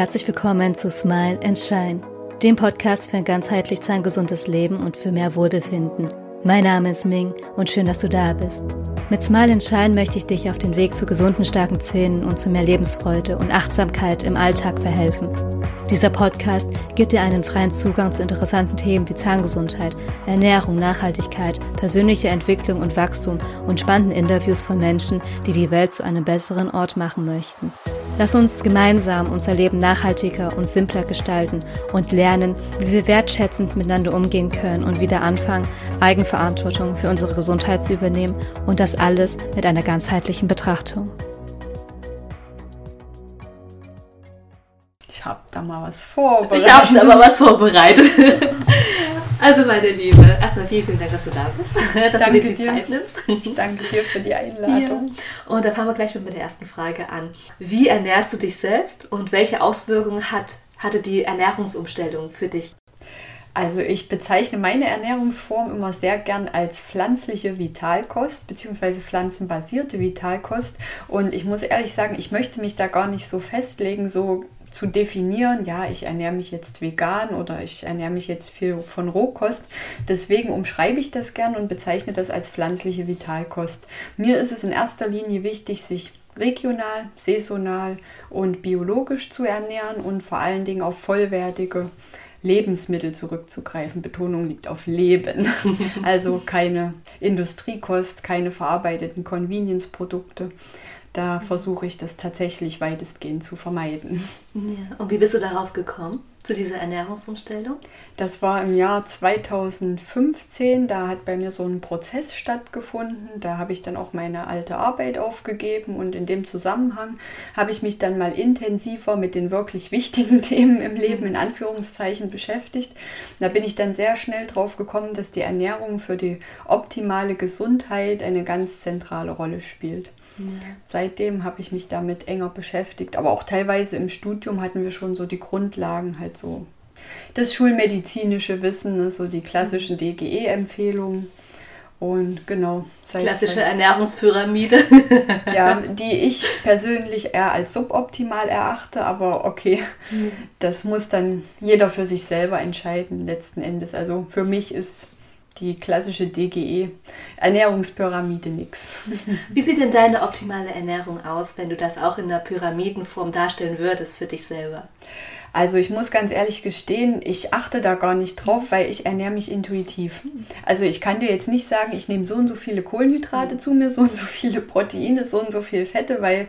herzlich willkommen zu Smile and Shine, dem Podcast für ein ganzheitlich zahngesundes Leben und für mehr Wohlbefinden. Mein Name ist Ming und schön, dass du da bist. Mit Smile and Shine möchte ich dich auf den Weg zu gesunden, starken Zähnen und zu mehr Lebensfreude und Achtsamkeit im Alltag verhelfen. Dieser Podcast gibt dir einen freien Zugang zu interessanten Themen wie Zahngesundheit, Ernährung, Nachhaltigkeit, persönliche Entwicklung und Wachstum und spannenden Interviews von Menschen, die die Welt zu einem besseren Ort machen möchten. Lass uns gemeinsam unser Leben nachhaltiger und simpler gestalten und lernen, wie wir wertschätzend miteinander umgehen können und wieder anfangen, Eigenverantwortung für unsere Gesundheit zu übernehmen und das alles mit einer ganzheitlichen Betrachtung. Ich habe da mal was vorbereitet. Ich habe da mal was vorbereitet. Also meine Liebe, erstmal vielen, vielen Dank, dass du da bist, ich dass du dir die dir. Zeit nimmst. Ich danke dir für die Einladung. Ja. Und da fangen wir gleich mit der ersten Frage an. Wie ernährst du dich selbst und welche Auswirkungen hat, hatte die Ernährungsumstellung für dich? Also ich bezeichne meine Ernährungsform immer sehr gern als pflanzliche Vitalkost bzw. pflanzenbasierte Vitalkost. Und ich muss ehrlich sagen, ich möchte mich da gar nicht so festlegen, so zu definieren, ja, ich ernähre mich jetzt vegan oder ich ernähre mich jetzt viel von Rohkost. Deswegen umschreibe ich das gern und bezeichne das als pflanzliche Vitalkost. Mir ist es in erster Linie wichtig, sich regional, saisonal und biologisch zu ernähren und vor allen Dingen auf vollwertige Lebensmittel zurückzugreifen. Betonung liegt auf Leben. Also keine Industriekost, keine verarbeiteten Convenience-Produkte da versuche ich das tatsächlich weitestgehend zu vermeiden. Ja. Und wie bist du darauf gekommen, zu dieser Ernährungsumstellung? Das war im Jahr 2015. Da hat bei mir so ein Prozess stattgefunden. Da habe ich dann auch meine alte Arbeit aufgegeben und in dem Zusammenhang habe ich mich dann mal intensiver mit den wirklich wichtigen Themen im Leben in Anführungszeichen beschäftigt. Da bin ich dann sehr schnell drauf gekommen, dass die Ernährung für die optimale Gesundheit eine ganz zentrale Rolle spielt. Seitdem habe ich mich damit enger beschäftigt, aber auch teilweise im Studium hatten wir schon so die Grundlagen, halt so das schulmedizinische Wissen, ne, so die klassischen DGE-Empfehlungen. Und genau. Klassische Ernährungspyramide. ja, die ich persönlich eher als suboptimal erachte, aber okay, mhm. das muss dann jeder für sich selber entscheiden, letzten Endes. Also für mich ist die klassische DGE Ernährungspyramide nichts. Wie sieht denn deine optimale Ernährung aus, wenn du das auch in der Pyramidenform darstellen würdest für dich selber? Also ich muss ganz ehrlich gestehen, ich achte da gar nicht drauf, weil ich ernähre mich intuitiv. Also ich kann dir jetzt nicht sagen, ich nehme so und so viele Kohlenhydrate zu mir, so und so viele Proteine, so und so viel Fette, weil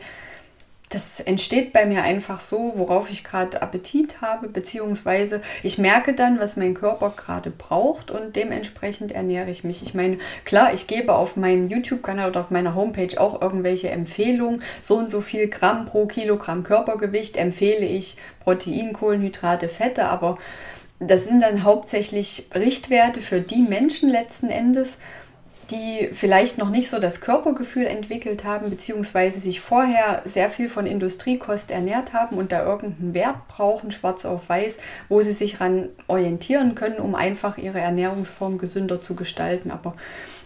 das entsteht bei mir einfach so, worauf ich gerade Appetit habe, beziehungsweise ich merke dann, was mein Körper gerade braucht und dementsprechend ernähre ich mich. Ich meine, klar, ich gebe auf meinem YouTube-Kanal oder auf meiner Homepage auch irgendwelche Empfehlungen. So und so viel Gramm pro Kilogramm Körpergewicht empfehle ich Protein, Kohlenhydrate, Fette, aber das sind dann hauptsächlich Richtwerte für die Menschen letzten Endes, die vielleicht noch nicht so das Körpergefühl entwickelt haben, beziehungsweise sich vorher sehr viel von Industriekost ernährt haben und da irgendeinen Wert brauchen, schwarz auf weiß, wo sie sich ran orientieren können, um einfach ihre Ernährungsform gesünder zu gestalten. Aber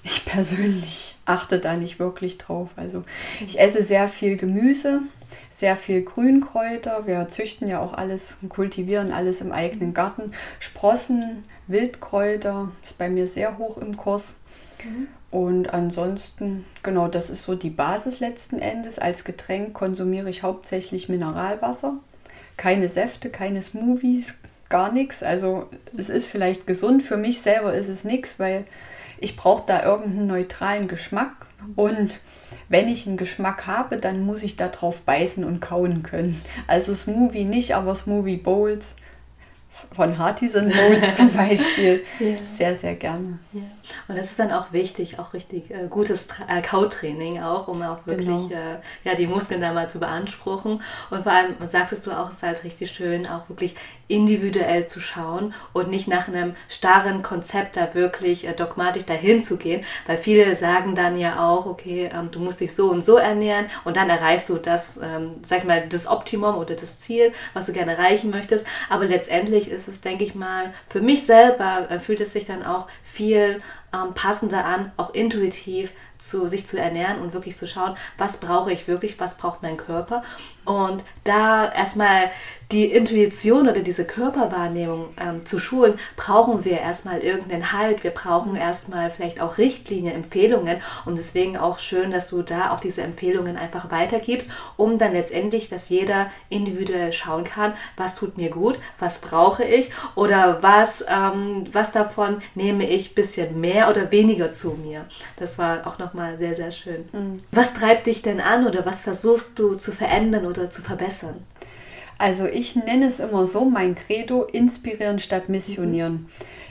ich persönlich achte da nicht wirklich drauf. Also ich esse sehr viel Gemüse, sehr viel Grünkräuter. Wir züchten ja auch alles und kultivieren alles im eigenen Garten. Sprossen, Wildkräuter ist bei mir sehr hoch im Kurs. Mhm. Und ansonsten, genau, das ist so die Basis letzten Endes. Als Getränk konsumiere ich hauptsächlich Mineralwasser. Keine Säfte, keine Smoothies, gar nichts. Also es ist vielleicht gesund, für mich selber ist es nichts, weil ich brauche da irgendeinen neutralen Geschmack. Und wenn ich einen Geschmack habe, dann muss ich da drauf beißen und kauen können. Also Smoothie nicht, aber Smoothie Bowls von Hartisan Bowls zum Beispiel ja. sehr, sehr gerne. Ja. Und das ist dann auch wichtig, auch richtig äh, gutes Tra äh, Kautraining auch, um auch wirklich genau. äh, ja, die Muskeln da mal zu beanspruchen. Und vor allem sagtest du auch, es ist halt richtig schön, auch wirklich individuell zu schauen und nicht nach einem starren Konzept da wirklich äh, dogmatisch dahin zu gehen, weil viele sagen dann ja auch, okay, ähm, du musst dich so und so ernähren und dann erreichst du das, ähm, sag ich mal, das Optimum oder das Ziel, was du gerne erreichen möchtest. Aber letztendlich ist es, denke ich mal, für mich selber äh, fühlt es sich dann auch viel ähm, passender an, auch intuitiv zu sich zu ernähren und wirklich zu schauen, was brauche ich wirklich, was braucht mein Körper. Und da erstmal die Intuition oder diese Körperwahrnehmung ähm, zu schulen, brauchen wir erstmal irgendeinen Halt. Wir brauchen erstmal vielleicht auch Richtlinien, Empfehlungen. Und deswegen auch schön, dass du da auch diese Empfehlungen einfach weitergibst, um dann letztendlich, dass jeder individuell schauen kann, was tut mir gut, was brauche ich oder was, ähm, was davon nehme ich ein bisschen mehr oder weniger zu mir. Das war auch nochmal sehr, sehr schön. Mhm. Was treibt dich denn an oder was versuchst du zu verändern oder zu verbessern? Also ich nenne es immer so, mein Credo, inspirieren statt missionieren. Mhm.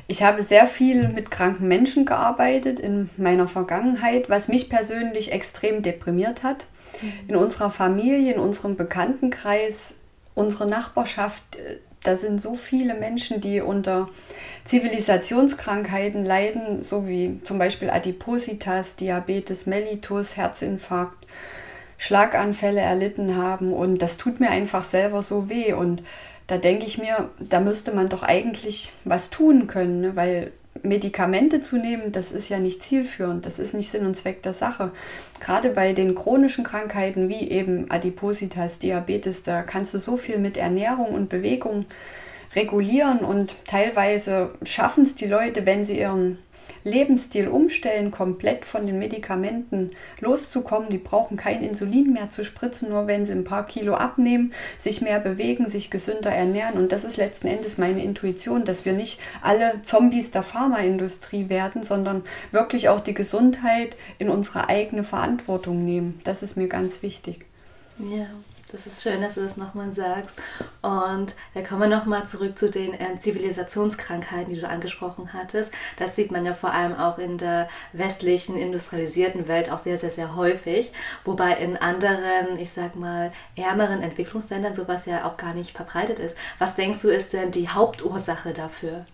Ich habe sehr viel mit kranken Menschen gearbeitet in meiner Vergangenheit, was mich persönlich extrem deprimiert hat. Mhm. In unserer Familie, in unserem Bekanntenkreis, unsere Nachbarschaft, äh, da sind so viele Menschen, die unter Zivilisationskrankheiten leiden, so wie zum Beispiel Adipositas, Diabetes mellitus, Herzinfarkt Schlaganfälle erlitten haben und das tut mir einfach selber so weh und da denke ich mir, da müsste man doch eigentlich was tun können, ne? weil Medikamente zu nehmen, das ist ja nicht zielführend, das ist nicht Sinn und Zweck der Sache. Gerade bei den chronischen Krankheiten wie eben Adipositas, Diabetes, da kannst du so viel mit Ernährung und Bewegung regulieren und teilweise schaffen es die Leute, wenn sie ihren Lebensstil umstellen, komplett von den Medikamenten loszukommen. Die brauchen kein Insulin mehr zu spritzen, nur wenn sie ein paar Kilo abnehmen, sich mehr bewegen, sich gesünder ernähren. Und das ist letzten Endes meine Intuition, dass wir nicht alle Zombies der Pharmaindustrie werden, sondern wirklich auch die Gesundheit in unsere eigene Verantwortung nehmen. Das ist mir ganz wichtig. Ja. Das ist schön, dass du das nochmal sagst. Und da kommen wir nochmal zurück zu den äh, Zivilisationskrankheiten, die du angesprochen hattest. Das sieht man ja vor allem auch in der westlichen, industrialisierten Welt auch sehr, sehr, sehr häufig. Wobei in anderen, ich sag mal, ärmeren Entwicklungsländern sowas ja auch gar nicht verbreitet ist. Was denkst du, ist denn die Hauptursache dafür?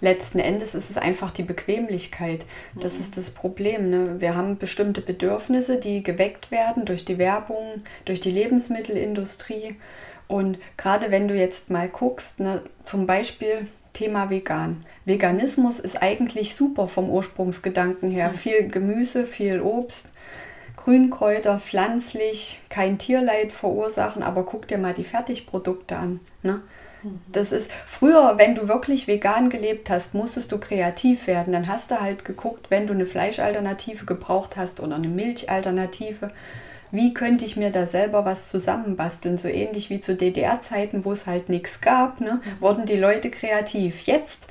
Letzten Endes ist es einfach die Bequemlichkeit. Das mhm. ist das Problem. Ne? Wir haben bestimmte Bedürfnisse, die geweckt werden durch die Werbung, durch die Lebensmittelindustrie. Und gerade wenn du jetzt mal guckst, ne, zum Beispiel Thema vegan. Veganismus ist eigentlich super vom Ursprungsgedanken her. Mhm. Viel Gemüse, viel Obst, Grünkräuter, pflanzlich, kein Tierleid verursachen, aber guck dir mal die Fertigprodukte an. Ne? Das ist früher, wenn du wirklich vegan gelebt hast, musstest du kreativ werden. Dann hast du halt geguckt, wenn du eine Fleischalternative gebraucht hast oder eine Milchalternative, wie könnte ich mir da selber was zusammenbasteln? So ähnlich wie zu DDR-Zeiten, wo es halt nichts gab, ne, wurden die Leute kreativ. Jetzt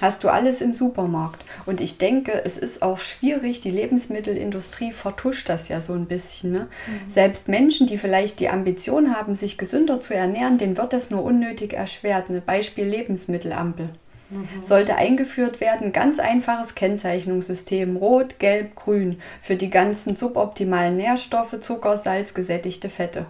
hast du alles im Supermarkt. Und ich denke, es ist auch schwierig, die Lebensmittelindustrie vertuscht das ja so ein bisschen. Ne? Mhm. Selbst Menschen, die vielleicht die Ambition haben, sich gesünder zu ernähren, denen wird das nur unnötig erschwert. Ein Beispiel Lebensmittelampel. Mhm. Sollte eingeführt werden, ganz einfaches Kennzeichnungssystem, rot, gelb, grün, für die ganzen suboptimalen Nährstoffe, Zucker, Salz, gesättigte Fette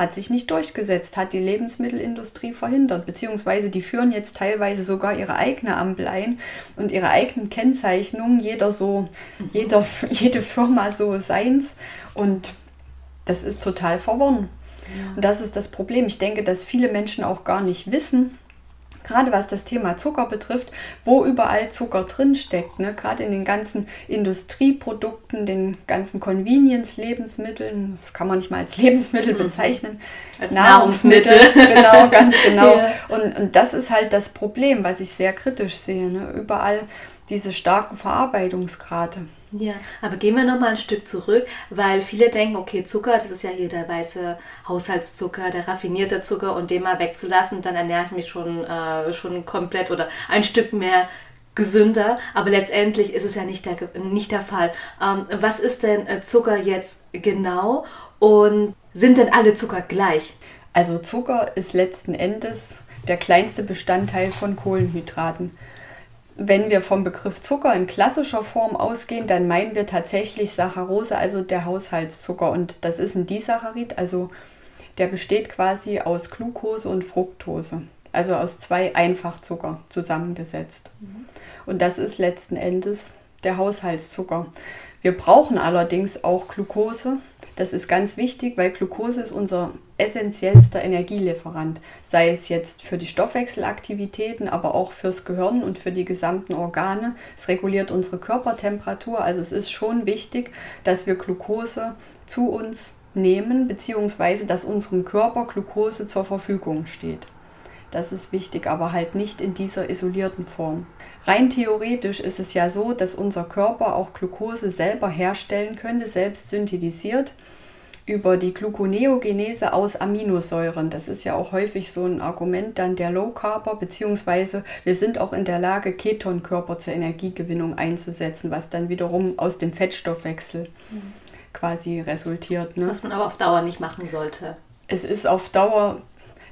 hat sich nicht durchgesetzt, hat die Lebensmittelindustrie verhindert, beziehungsweise die führen jetzt teilweise sogar ihre eigene Ampel ein und ihre eigenen Kennzeichnungen, jeder so, mhm. jeder, jede Firma so seins und das ist total verworren. Ja. Und das ist das Problem. Ich denke, dass viele Menschen auch gar nicht wissen, gerade was das Thema Zucker betrifft, wo überall Zucker drin steckt. Ne? Gerade in den ganzen Industrieprodukten, den ganzen Convenience-Lebensmitteln, das kann man nicht mal als Lebensmittel mhm. bezeichnen. Als Nahrungsmittel. Nahrungsmittel. genau, ganz genau. Ja. Und, und das ist halt das Problem, was ich sehr kritisch sehe. Ne? Überall diese starken Verarbeitungsgrade. Ja, aber gehen wir nochmal ein Stück zurück, weil viele denken, okay, Zucker, das ist ja hier der weiße Haushaltszucker, der raffinierte Zucker und den mal wegzulassen, dann ernähre ich mich schon, äh, schon komplett oder ein Stück mehr gesünder, aber letztendlich ist es ja nicht der, nicht der Fall. Ähm, was ist denn äh, Zucker jetzt genau und sind denn alle Zucker gleich? Also Zucker ist letzten Endes der kleinste Bestandteil von Kohlenhydraten. Wenn wir vom Begriff Zucker in klassischer Form ausgehen, dann meinen wir tatsächlich Saccharose, also der Haushaltszucker. Und das ist ein Disaccharid, also der besteht quasi aus Glucose und Fructose, also aus zwei Einfachzucker zusammengesetzt. Mhm. Und das ist letzten Endes der Haushaltszucker. Wir brauchen allerdings auch Glucose, Das ist ganz wichtig, weil Glucose ist unser essentiellster Energielieferant, sei es jetzt für die Stoffwechselaktivitäten, aber auch fürs Gehirn und für die gesamten Organe. Es reguliert unsere Körpertemperatur, also es ist schon wichtig, dass wir Glucose zu uns nehmen, beziehungsweise dass unserem Körper Glucose zur Verfügung steht. Das ist wichtig, aber halt nicht in dieser isolierten Form. Rein theoretisch ist es ja so, dass unser Körper auch Glucose selber herstellen könnte, selbst synthetisiert über die Gluconeogenese aus Aminosäuren. Das ist ja auch häufig so ein Argument dann der Low Carber, beziehungsweise wir sind auch in der Lage, Ketonkörper zur Energiegewinnung einzusetzen, was dann wiederum aus dem Fettstoffwechsel mhm. quasi resultiert. Ne? Was man aber auf Dauer nicht machen sollte. Es ist auf Dauer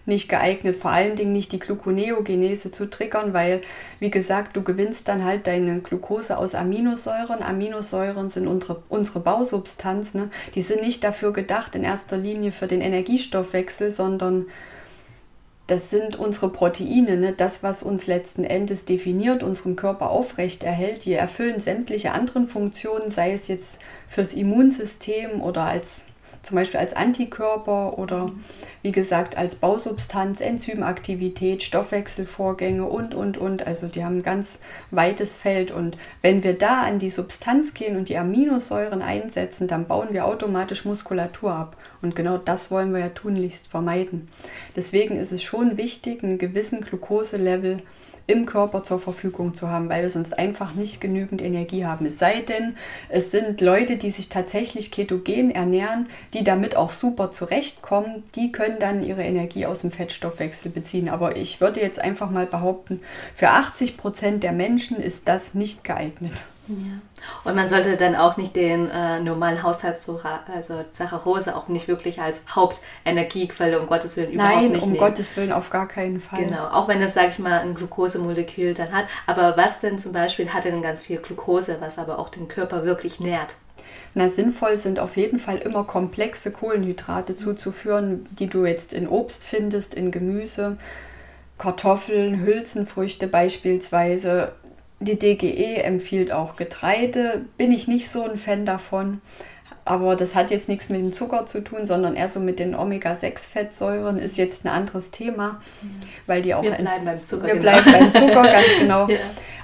nicht geeignet, vor allen Dingen nicht die Gluconeogenese zu triggern, weil, wie gesagt, du gewinnst dann halt deine Glucose aus Aminosäuren. Aminosäuren sind unsere, unsere Bausubstanz. Ne? Die sind nicht dafür gedacht, in erster Linie für den Energiestoffwechsel, sondern das sind unsere Proteine, ne? das, was uns letzten Endes definiert, unseren Körper aufrecht erhält. Die erfüllen sämtliche anderen Funktionen, sei es jetzt fürs Immunsystem oder als zum Beispiel als Antikörper oder wie gesagt als Bausubstanz, Enzymaktivität, Stoffwechselvorgänge und, und, und. Also die haben ein ganz weites Feld und wenn wir da an die Substanz gehen und die Aminosäuren einsetzen, dann bauen wir automatisch Muskulatur ab. Und genau das wollen wir ja tunlichst vermeiden. Deswegen ist es schon wichtig, einen gewissen Glukoselevel im Körper zur Verfügung zu haben, weil wir sonst einfach nicht genügend Energie haben. Es sei denn, es sind Leute, die sich tatsächlich ketogen ernähren, die damit auch super zurechtkommen, die können dann ihre Energie aus dem Fettstoffwechsel beziehen. Aber ich würde jetzt einfach mal behaupten, für 80 Prozent der Menschen ist das nicht geeignet. Ja. Und man sollte dann auch nicht den äh, normalen Haushaltszucker, also Saccharose, auch nicht wirklich als Hauptenergiequelle, um Gottes Willen, überhaupt Nein, nicht um nehmen. Gottes Willen auf gar keinen Fall. Genau, auch wenn es, sage ich mal, ein Glukosemolekül dann hat. Aber was denn zum Beispiel hat denn ganz viel Glukose, was aber auch den Körper wirklich nährt? Na, sinnvoll sind auf jeden Fall immer komplexe Kohlenhydrate zuzuführen, die du jetzt in Obst findest, in Gemüse, Kartoffeln, Hülsenfrüchte beispielsweise, die DGE empfiehlt auch Getreide. Bin ich nicht so ein Fan davon. Aber das hat jetzt nichts mit dem Zucker zu tun, sondern eher so mit den Omega-6-Fettsäuren. Ist jetzt ein anderes Thema, weil die auch. Wir bleiben beim Zucker. Wir genau. bleiben beim Zucker, ganz genau. Ja.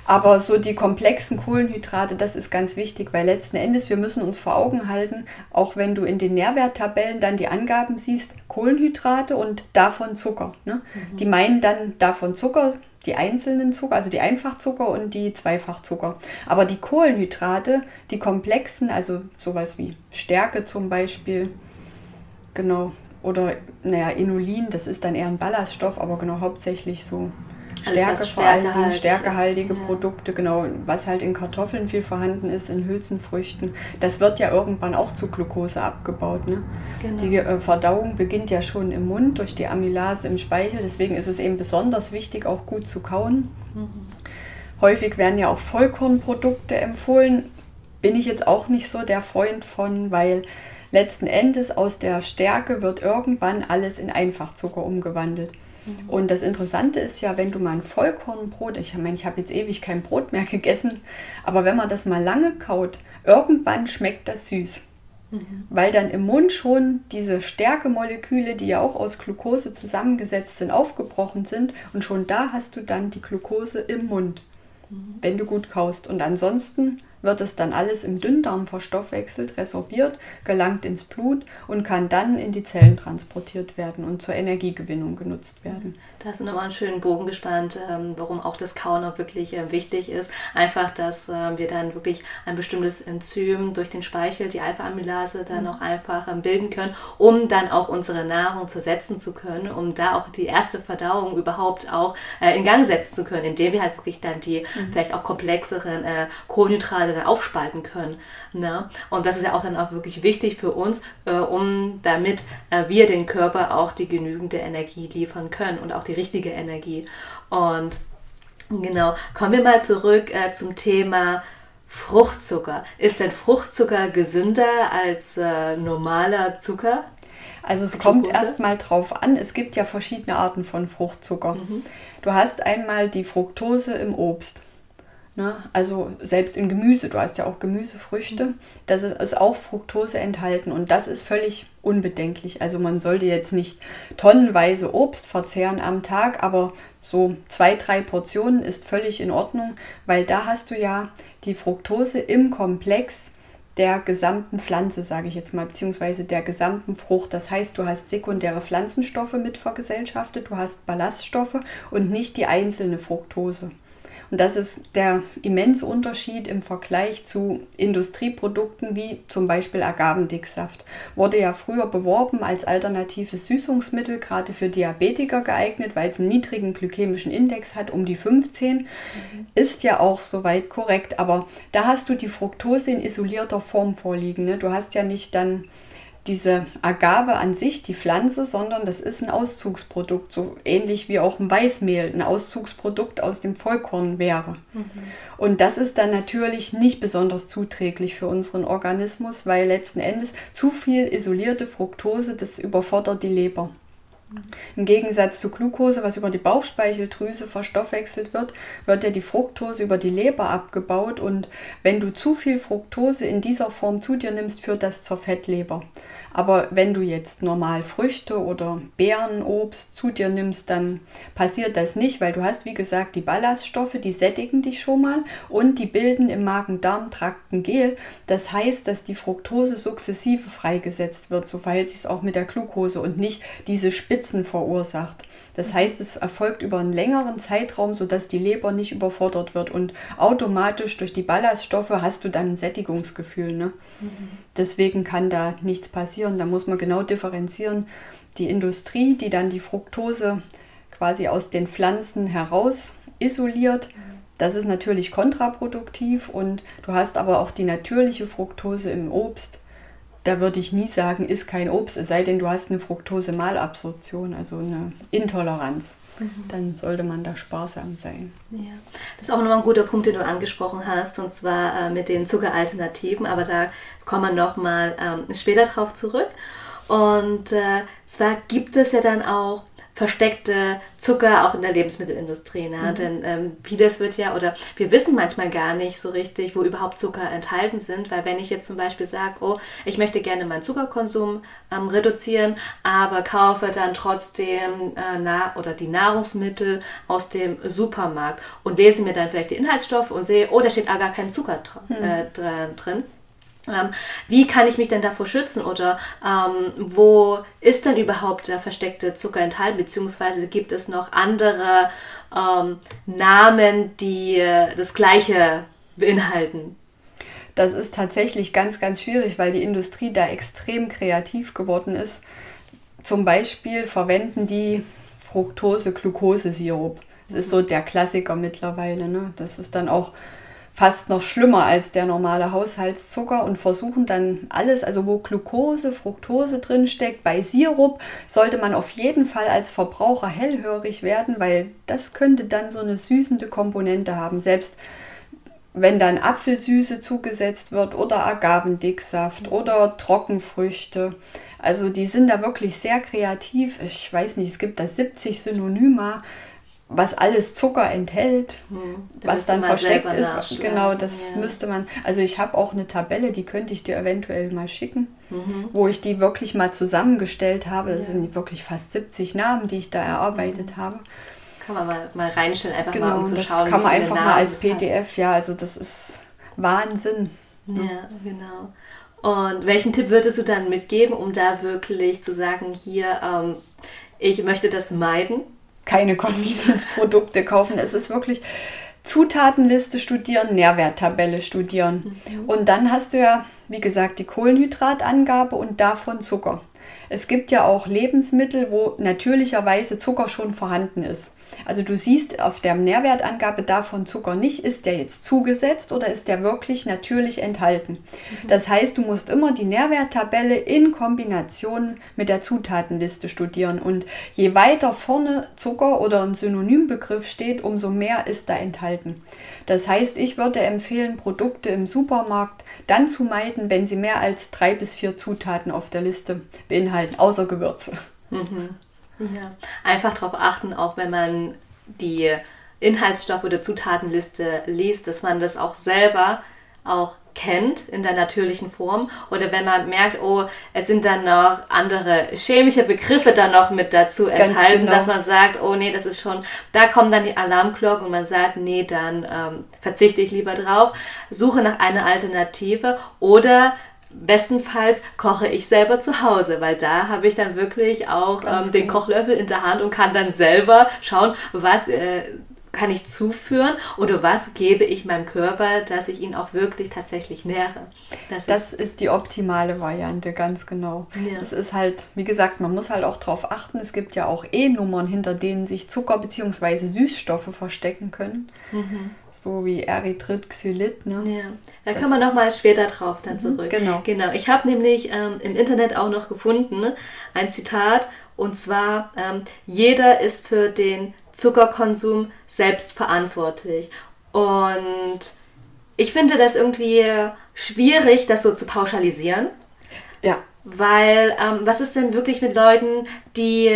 Aber so die komplexen Kohlenhydrate, das ist ganz wichtig, weil letzten Endes wir müssen uns vor Augen halten, auch wenn du in den Nährwerttabellen dann die Angaben siehst, Kohlenhydrate und davon Zucker. Ne? Mhm. Die meinen dann davon Zucker, die einzelnen Zucker, also die Einfachzucker und die Zweifachzucker. Aber die Kohlenhydrate, die komplexen, also sowas wie Stärke zum Beispiel, genau, oder naja, Inulin, das ist dann eher ein Ballaststoff, aber genau hauptsächlich so Stärke vor Dingen, stärkehaltige. Produkte, genau, was halt in Kartoffeln viel vorhanden ist, in Hülsenfrüchten. Das wird ja irgendwann auch zu Glucose abgebaut. Ne? Genau. Die äh, Verdauung beginnt ja schon im Mund durch die Amylase im Speichel, deswegen ist es eben besonders wichtig, auch gut zu kauen. Mhm. Häufig werden ja auch Vollkornprodukte empfohlen. Bin ich jetzt auch nicht so der Freund von, weil letzten Endes aus der Stärke wird irgendwann alles in Einfachzucker umgewandelt. Mhm. Und das Interessante ist ja, wenn du mal ein Vollkornbrot, ich meine, ich habe jetzt ewig kein Brot mehr gegessen, aber wenn man das mal lange kaut, irgendwann schmeckt das süß. Mhm. Weil dann im Mund schon diese Stärkemoleküle, die ja auch aus Glucose zusammengesetzt sind, aufgebrochen sind und schon da hast du dann die Glucose im Mund, mhm. wenn du gut kaust. Und ansonsten wird es dann alles im Dünndarm verstoffwechselt, resorbiert, gelangt ins Blut und kann dann in die Zellen transportiert werden und zur Energiegewinnung genutzt werden. Da hast du nochmal einen schönen Bogen gespannt, ähm, warum auch das Kauen auch wirklich äh, wichtig ist. Einfach, dass ähm, wir dann wirklich ein bestimmtes Enzym durch den Speichel, die Alpha-Amylase, dann mhm. auch einfach ähm, bilden können, um dann auch unsere Nahrung zersetzen zu können, um da auch die erste Verdauung überhaupt auch äh, in Gang setzen zu können, indem wir halt wirklich dann die mhm. vielleicht auch komplexeren äh, Kohlenhydrate dann aufspalten können. Ne? Und das ist ja auch dann auch wirklich wichtig für uns, äh, um damit äh, wir den Körper auch die genügende Energie liefern können und auch die richtige Energie. Und genau, kommen wir mal zurück äh, zum Thema Fruchtzucker. Ist denn Fruchtzucker gesünder als äh, normaler Zucker? Also es kommt erstmal drauf an. Es gibt ja verschiedene Arten von Fruchtzucker. Mhm. Du hast einmal die Fructose im Obst. Ne? Also selbst in Gemüse, du hast ja auch Gemüsefrüchte, da ist auch Fructose enthalten und das ist völlig unbedenklich. Also man sollte jetzt nicht tonnenweise Obst verzehren am Tag, aber so zwei, drei Portionen ist völlig in Ordnung, weil da hast du ja die Fructose im Komplex der gesamten Pflanze, sage ich jetzt mal, beziehungsweise der gesamten Frucht. Das heißt, du hast sekundäre Pflanzenstoffe mit vergesellschaftet, du hast Ballaststoffe und nicht die einzelne Fructose. Und das ist der immense Unterschied im Vergleich zu Industrieprodukten wie zum Beispiel Agavendicksaft. Wurde ja früher beworben als alternatives Süßungsmittel, gerade für Diabetiker geeignet, weil es einen niedrigen glykämischen Index hat, um die 15. Mhm. Ist ja auch soweit korrekt, aber da hast du die Fructose in isolierter Form vorliegen. Ne? Du hast ja nicht dann diese Agave an sich, die Pflanze, sondern das ist ein Auszugsprodukt, so ähnlich wie auch ein Weißmehl ein Auszugsprodukt aus dem Vollkorn wäre. Mhm. Und das ist dann natürlich nicht besonders zuträglich für unseren Organismus, weil letzten Endes zu viel isolierte Fructose, das überfordert die Leber. Im Gegensatz zu Glucose, was über die Bauchspeicheldrüse verstoffwechselt wird, wird ja die Fructose über die Leber abgebaut und wenn du zu viel Fructose in dieser Form zu dir nimmst, führt das zur Fettleber. Aber wenn du jetzt normal Früchte oder Beeren, Obst zu dir nimmst, dann passiert das nicht, weil du hast, wie gesagt, die Ballaststoffe, die sättigen dich schon mal und die bilden im Magen-Darm-Trakt ein Gel. Das heißt, dass die Fructose sukzessive freigesetzt wird. So verhält sich es auch mit der Glucose und nicht diese Spitzen verursacht. Das heißt, es erfolgt über einen längeren Zeitraum, sodass die Leber nicht überfordert wird und automatisch durch die Ballaststoffe hast du dann ein Sättigungsgefühl. Ne? Mhm. Deswegen kann da nichts passieren. Da muss man genau differenzieren. Die Industrie, die dann die Fructose quasi aus den Pflanzen heraus isoliert, das ist natürlich kontraproduktiv und du hast aber auch die natürliche Fructose im Obst da würde ich nie sagen, isst kein Obst, es sei denn, du hast eine Fructose-Malabsorption, also eine Intoleranz. Mhm. Dann sollte man da sparsam sein. Ja. Das ist auch nochmal ein guter Punkt, den du angesprochen hast, und zwar äh, mit den Zuckeralternativen, aber da kommen wir nochmal ähm, später drauf zurück. Und äh, zwar gibt es ja dann auch versteckte Zucker auch in der Lebensmittelindustrie. Ne? Mhm. Denn ähm, vieles wird ja, oder wir wissen manchmal gar nicht so richtig, wo überhaupt Zucker enthalten sind, weil wenn ich jetzt zum Beispiel sage, oh, ich möchte gerne meinen Zuckerkonsum ähm, reduzieren, aber kaufe dann trotzdem äh, na oder die Nahrungsmittel aus dem Supermarkt und lese mir dann vielleicht die Inhaltsstoffe und sehe, oh, da steht gar kein Zucker dr mhm. äh, drin ähm, wie kann ich mich denn davor schützen oder ähm, wo ist denn überhaupt der versteckte Zucker enthalten, beziehungsweise gibt es noch andere ähm, Namen, die äh, das gleiche beinhalten? Das ist tatsächlich ganz, ganz schwierig, weil die Industrie da extrem kreativ geworden ist. Zum Beispiel verwenden die Fructose-Glucose-Sirup. Das ist so der Klassiker mittlerweile. Ne? Das ist dann auch fast noch schlimmer als der normale Haushaltszucker und versuchen dann alles, also wo Glucose, Fructose drin steckt, bei Sirup sollte man auf jeden Fall als Verbraucher hellhörig werden, weil das könnte dann so eine süßende Komponente haben. Selbst wenn dann Apfelsüße zugesetzt wird oder Agavendicksaft oder Trockenfrüchte. Also die sind da wirklich sehr kreativ. Ich weiß nicht, es gibt da 70 Synonyme was alles Zucker enthält, hm, was dann versteckt ist. Genau, das ja. müsste man. Also ich habe auch eine Tabelle, die könnte ich dir eventuell mal schicken, mhm. wo ich die wirklich mal zusammengestellt habe. Es ja. sind wirklich fast 70 Namen, die ich da erarbeitet mhm. habe. Kann man mal, mal reinstellen, einfach genau, mal um zu das schauen. Das kann man einfach Namen mal als PDF, hat. ja, also das ist Wahnsinn. Ja, genau. Und welchen Tipp würdest du dann mitgeben, um da wirklich zu sagen, hier, ähm, ich möchte das meiden? Keine Convenience-Produkte kaufen. Es ist wirklich Zutatenliste studieren, Nährwerttabelle studieren. Mhm. Und dann hast du ja, wie gesagt, die Kohlenhydratangabe und davon Zucker. Es gibt ja auch Lebensmittel, wo natürlicherweise Zucker schon vorhanden ist. Also du siehst auf der Nährwertangabe davon Zucker nicht, ist der jetzt zugesetzt oder ist der wirklich natürlich enthalten. Mhm. Das heißt, du musst immer die Nährwerttabelle in Kombination mit der Zutatenliste studieren. Und je weiter vorne Zucker oder ein Synonymbegriff steht, umso mehr ist da enthalten. Das heißt, ich würde empfehlen, Produkte im Supermarkt dann zu meiden, wenn sie mehr als drei bis vier Zutaten auf der Liste beinhalten, außer Gewürze. Mhm. Ja. Einfach darauf achten, auch wenn man die Inhaltsstoff- oder Zutatenliste liest, dass man das auch selber auch kennt in der natürlichen Form oder wenn man merkt, oh, es sind dann noch andere chemische Begriffe dann noch mit dazu enthalten, genau. dass man sagt, oh nee, das ist schon, da kommen dann die Alarmglocken und man sagt, nee, dann ähm, verzichte ich lieber drauf, suche nach einer Alternative oder bestenfalls koche ich selber zu Hause, weil da habe ich dann wirklich auch ähm, den genau. Kochlöffel in der Hand und kann dann selber schauen, was äh, kann ich zuführen oder was gebe ich meinem Körper, dass ich ihn auch wirklich tatsächlich nähere. Das, das ist, ist, die optimale Variante, ganz genau. Ja. Es ist halt, wie gesagt, man muss halt auch darauf achten, es gibt ja auch E-Nummern, hinter denen sich Zucker bzw. Süßstoffe verstecken können. Mhm. So wie Erythrit, Xylit. Ne? Ja, da das kann man nochmal später drauf dann mhm, zurück. Genau. genau. Ich habe nämlich ähm, im Internet auch noch gefunden ein Zitat und zwar, ähm, jeder ist für den Zuckerkonsum selbst verantwortlich. Und ich finde das irgendwie schwierig, das so zu pauschalisieren. Ja. Weil, ähm, was ist denn wirklich mit Leuten, die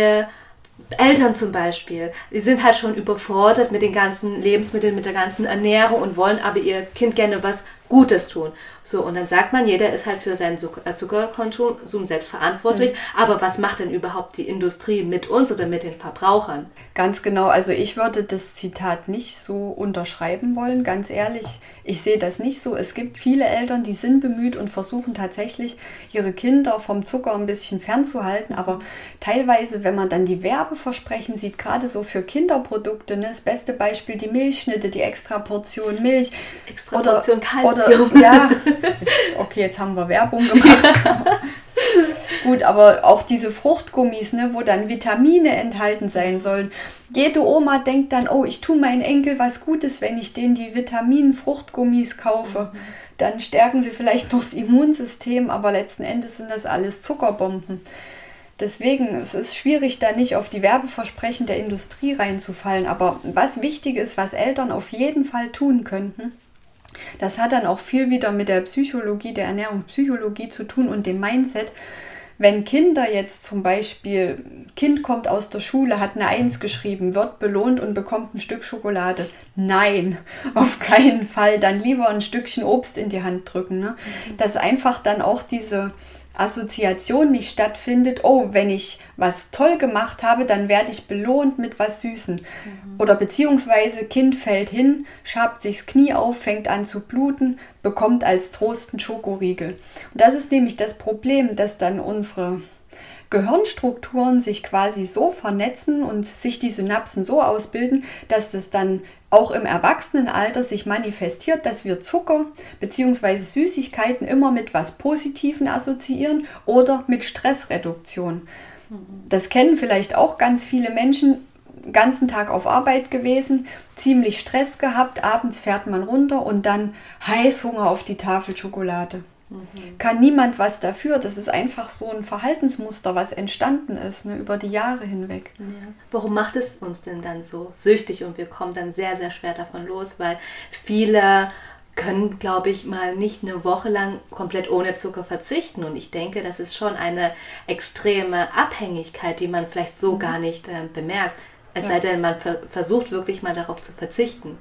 Eltern zum Beispiel, die sind halt schon überfordert mit den ganzen Lebensmitteln, mit der ganzen Ernährung und wollen aber ihr Kind gerne was Gutes tun. So, und dann sagt man, jeder ist halt für seinen äh, Zuckerkonsum selbst verantwortlich. Mhm. Aber was macht denn überhaupt die Industrie mit uns oder mit den Verbrauchern? Ganz genau. Also ich würde das Zitat nicht so unterschreiben wollen, ganz ehrlich. Ich sehe das nicht so. Es gibt viele Eltern, die sind bemüht und versuchen tatsächlich, ihre Kinder vom Zucker ein bisschen fernzuhalten. Aber teilweise, wenn man dann die Werbeversprechen sieht, gerade so für Kinderprodukte, ne, das beste Beispiel die Milchschnitte, die extra Portion Milch. Extra Portion Kalzium. ja, jetzt, okay, jetzt haben wir Werbung gemacht. Gut, aber auch diese Fruchtgummis, ne, wo dann Vitamine enthalten sein sollen. Jede Oma denkt dann, oh, ich tue meinen Enkel was Gutes, wenn ich denen die Vitamin-Fruchtgummis kaufe. Mhm. Dann stärken sie vielleicht noch das Immunsystem, aber letzten Endes sind das alles Zuckerbomben. Deswegen es ist es schwierig, da nicht auf die Werbeversprechen der Industrie reinzufallen. Aber was wichtig ist, was Eltern auf jeden Fall tun könnten, das hat dann auch viel wieder mit der Psychologie, der Ernährungspsychologie zu tun und dem Mindset. Wenn Kinder jetzt zum Beispiel, Kind kommt aus der Schule, hat eine Eins geschrieben, wird belohnt und bekommt ein Stück Schokolade. Nein, auf keinen Fall. Dann lieber ein Stückchen Obst in die Hand drücken. Ne? Mhm. Dass einfach dann auch diese, Assoziation nicht stattfindet, oh, wenn ich was toll gemacht habe, dann werde ich belohnt mit was Süßen. Mhm. Oder beziehungsweise Kind fällt hin, schabt sich das Knie auf, fängt an zu bluten, bekommt als Trost einen Schokoriegel. Und das ist nämlich das Problem, dass dann unsere Gehirnstrukturen sich quasi so vernetzen und sich die Synapsen so ausbilden, dass das dann auch im Erwachsenenalter sich manifestiert, dass wir Zucker bzw. Süßigkeiten immer mit was Positiven assoziieren oder mit Stressreduktion. Das kennen vielleicht auch ganz viele Menschen, ganzen Tag auf Arbeit gewesen, ziemlich Stress gehabt, abends fährt man runter und dann Heißhunger auf die Tafel Schokolade. Mhm. Kann niemand was dafür. Das ist einfach so ein Verhaltensmuster, was entstanden ist ne, über die Jahre hinweg. Ja. Warum macht es uns denn dann so süchtig und wir kommen dann sehr, sehr schwer davon los, weil viele können, glaube ich, mal nicht eine Woche lang komplett ohne Zucker verzichten. Und ich denke, das ist schon eine extreme Abhängigkeit, die man vielleicht so mhm. gar nicht äh, bemerkt. Es ja. sei denn, man ver versucht wirklich mal darauf zu verzichten.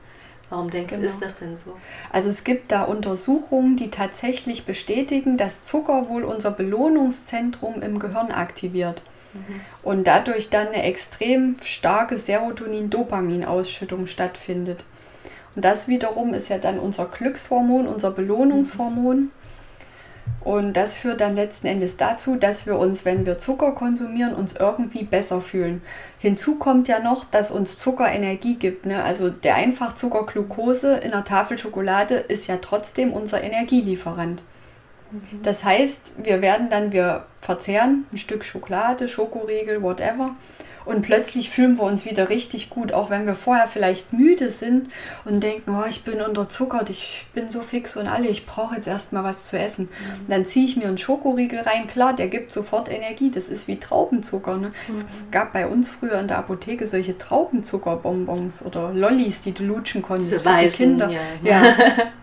Warum denkst du, genau. ist das denn so? Also es gibt da Untersuchungen, die tatsächlich bestätigen, dass Zucker wohl unser Belohnungszentrum im Gehirn aktiviert. Mhm. Und dadurch dann eine extrem starke Serotonin-Dopamin-Ausschüttung stattfindet. Und das wiederum ist ja dann unser Glückshormon, unser Belohnungshormon. Mhm. Und das führt dann letzten Endes dazu, dass wir uns, wenn wir Zucker konsumieren, uns irgendwie besser fühlen. Hinzu kommt ja noch, dass uns Zucker Energie gibt. Ne? Also der Einfachzucker Glucose in einer Tafel Schokolade ist ja trotzdem unser Energielieferant. Mhm. Das heißt, wir werden dann, wir verzehren ein Stück Schokolade, Schokoriegel, whatever und plötzlich fühlen wir uns wieder richtig gut, auch wenn wir vorher vielleicht müde sind und denken, oh, ich bin unterzuckert, ich bin so fix und alle, ich brauche jetzt erstmal was zu essen. Mhm. Dann ziehe ich mir einen Schokoriegel rein, klar, der gibt sofort Energie, das ist wie Traubenzucker. Ne? Mhm. Es gab bei uns früher in der Apotheke solche Traubenzuckerbonbons oder Lollis, die du lutschen konntest Diese für weißen, Kinder. Ja. ja.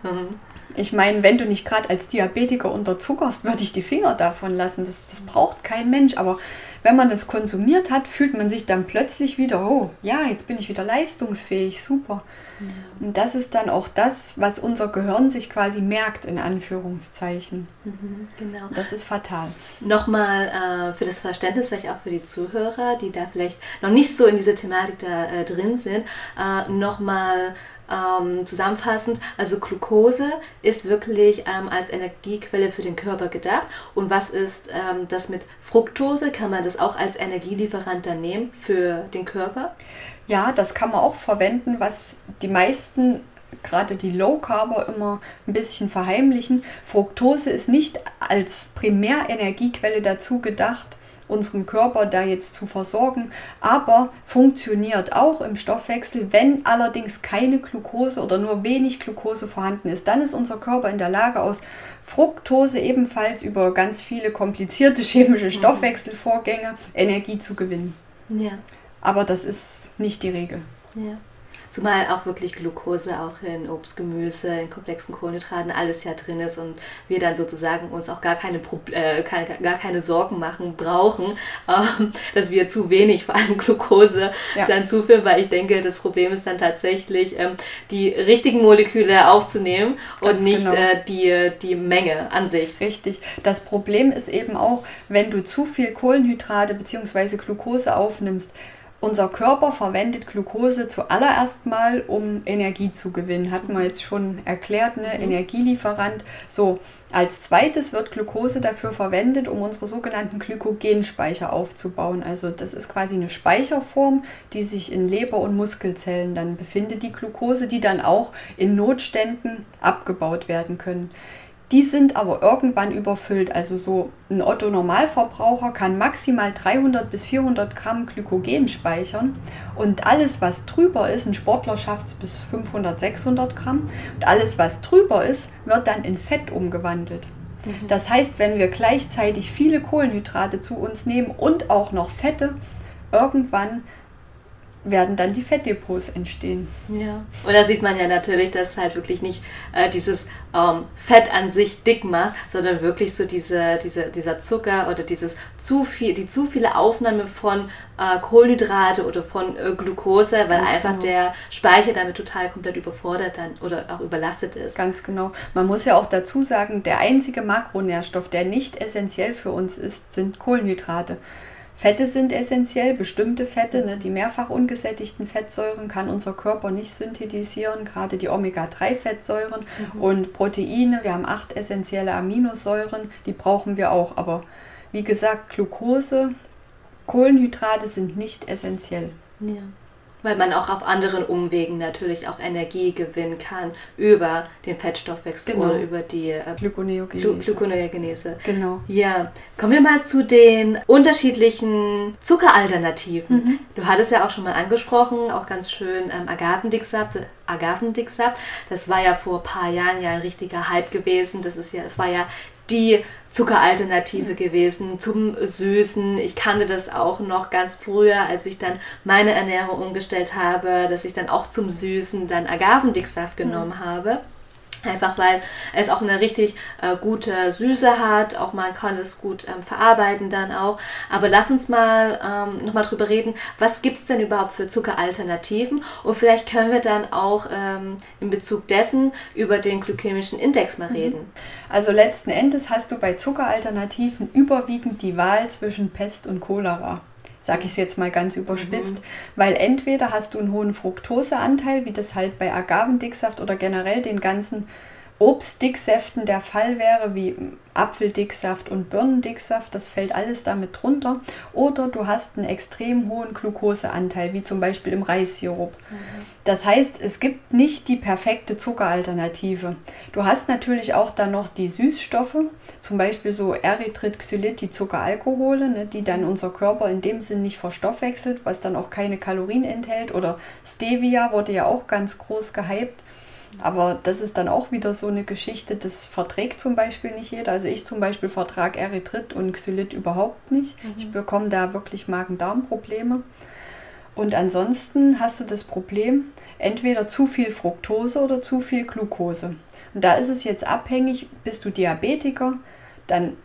Mhm. Ich meine, wenn du nicht gerade als Diabetiker unterzuckerst, würde ich die Finger davon lassen. Das, das braucht kein Mensch. Aber wenn man es konsumiert hat, fühlt man sich dann plötzlich wieder, oh ja, jetzt bin ich wieder leistungsfähig, super. Ja. Und das ist dann auch das, was unser Gehirn sich quasi merkt, in Anführungszeichen. Mhm, genau. Das ist fatal. Nochmal äh, für das Verständnis, vielleicht auch für die Zuhörer, die da vielleicht noch nicht so in dieser Thematik da äh, drin sind, äh, nochmal ähm, zusammenfassend, also Glucose ist wirklich ähm, als Energiequelle für den Körper gedacht. Und was ist ähm, das mit Fructose? Kann man das auch als Energielieferant dann nehmen für den Körper? Ja, das kann man auch verwenden, was die meisten gerade die Low Carber immer ein bisschen verheimlichen. Fructose ist nicht als Primärenergiequelle dazu gedacht, unseren Körper da jetzt zu versorgen, aber funktioniert auch im Stoffwechsel, wenn allerdings keine Glucose oder nur wenig Glucose vorhanden ist. Dann ist unser Körper in der Lage, aus Fructose ebenfalls über ganz viele komplizierte chemische mhm. Stoffwechselvorgänge Energie zu gewinnen. Ja. Aber das ist nicht die Regel. Ja. Zumal auch wirklich Glucose auch in Obst, Gemüse, in komplexen Kohlenhydraten alles ja drin ist und wir dann sozusagen uns auch gar keine, äh, keine gar keine Sorgen machen brauchen, ähm, dass wir zu wenig vor allem Glucose ja. dann zuführen, weil ich denke, das Problem ist dann tatsächlich, ähm, die richtigen Moleküle aufzunehmen Ganz und nicht genau. äh, die, die Menge an sich. Richtig. Das Problem ist eben auch, wenn du zu viel Kohlenhydrate bzw. Glucose aufnimmst, unser Körper verwendet Glucose zuallererst mal, um Energie zu gewinnen. Hatten wir jetzt schon erklärt, ne? Mhm. Energielieferant. So, als zweites wird Glucose dafür verwendet, um unsere sogenannten Glykogenspeicher aufzubauen. Also das ist quasi eine Speicherform, die sich in Leber- und Muskelzellen dann befindet, die Glucose, die dann auch in Notständen abgebaut werden können. Die sind aber irgendwann überfüllt. Also so ein Otto-Normalverbraucher kann maximal 300 bis 400 Gramm Glykogen speichern. Und alles, was drüber ist, ein Sportler schafft es bis 500, 600 Gramm. Und alles, was drüber ist, wird dann in Fett umgewandelt. Mhm. Das heißt, wenn wir gleichzeitig viele Kohlenhydrate zu uns nehmen und auch noch Fette, irgendwann werden dann die Fettdepots entstehen. Ja. Und da sieht man ja natürlich, dass halt wirklich nicht äh, dieses ähm, Fett an sich dick macht, sondern wirklich so diese, diese, dieser Zucker oder dieses zu viel, die zu viele Aufnahme von äh, Kohlenhydrate oder von äh, Glucose, weil Ganz einfach genau. der Speicher damit total komplett überfordert dann oder auch überlastet ist. Ganz genau. Man muss ja auch dazu sagen, der einzige Makronährstoff, der nicht essentiell für uns ist, sind Kohlenhydrate. Fette sind essentiell, bestimmte Fette, ne, die mehrfach ungesättigten Fettsäuren kann unser Körper nicht synthetisieren, gerade die Omega-3-Fettsäuren mhm. und Proteine. Wir haben acht essentielle Aminosäuren, die brauchen wir auch. Aber wie gesagt, Glucose, Kohlenhydrate sind nicht essentiell. Ja weil man auch auf anderen Umwegen natürlich auch Energie gewinnen kann über den Fettstoffwechsel genau. oder über die äh, Gluconeogenese. Gluconeogenese. Genau. Ja, kommen wir mal zu den unterschiedlichen Zuckeralternativen. Mhm. Du hattest ja auch schon mal angesprochen, auch ganz schön ähm, Agavendicksaft. Agavendicksaft, das war ja vor ein paar Jahren ja ein richtiger Hype gewesen. Das ist ja, es war ja die Zuckeralternative gewesen zum Süßen. Ich kannte das auch noch ganz früher, als ich dann meine Ernährung umgestellt habe, dass ich dann auch zum Süßen dann Agavendicksaft genommen mhm. habe. Einfach weil es auch eine richtig äh, gute Süße hat, auch man kann es gut ähm, verarbeiten dann auch. Aber lass uns mal ähm, nochmal drüber reden, was gibt es denn überhaupt für Zuckeralternativen? Und vielleicht können wir dann auch ähm, in Bezug dessen über den glykämischen Index mal mhm. reden. Also letzten Endes hast du bei Zuckeralternativen überwiegend die Wahl zwischen Pest und Cholera sage ich es jetzt mal ganz überspitzt, mhm. weil entweder hast du einen hohen Fructoseanteil, wie das halt bei Agavendicksaft oder generell den ganzen Obstdicksäften der Fall wäre, wie Apfeldicksaft und Birnendicksaft, das fällt alles damit drunter. Oder du hast einen extrem hohen Glukoseanteil, wie zum Beispiel im Reissirup. Mhm. Das heißt, es gibt nicht die perfekte Zuckeralternative. Du hast natürlich auch dann noch die Süßstoffe, zum Beispiel so Erythrit, Xylit, die Zuckeralkohole, ne, die dann unser Körper in dem Sinn nicht verstoffwechselt, was dann auch keine Kalorien enthält. Oder Stevia wurde ja auch ganz groß gehypt. Aber das ist dann auch wieder so eine Geschichte, das verträgt zum Beispiel nicht jeder. Also ich zum Beispiel vertrage Erythrit und Xylit überhaupt nicht. Mhm. Ich bekomme da wirklich Magen-Darm-Probleme. Und ansonsten hast du das Problem, entweder zu viel Fructose oder zu viel Glucose. Und da ist es jetzt abhängig, bist du Diabetiker, dann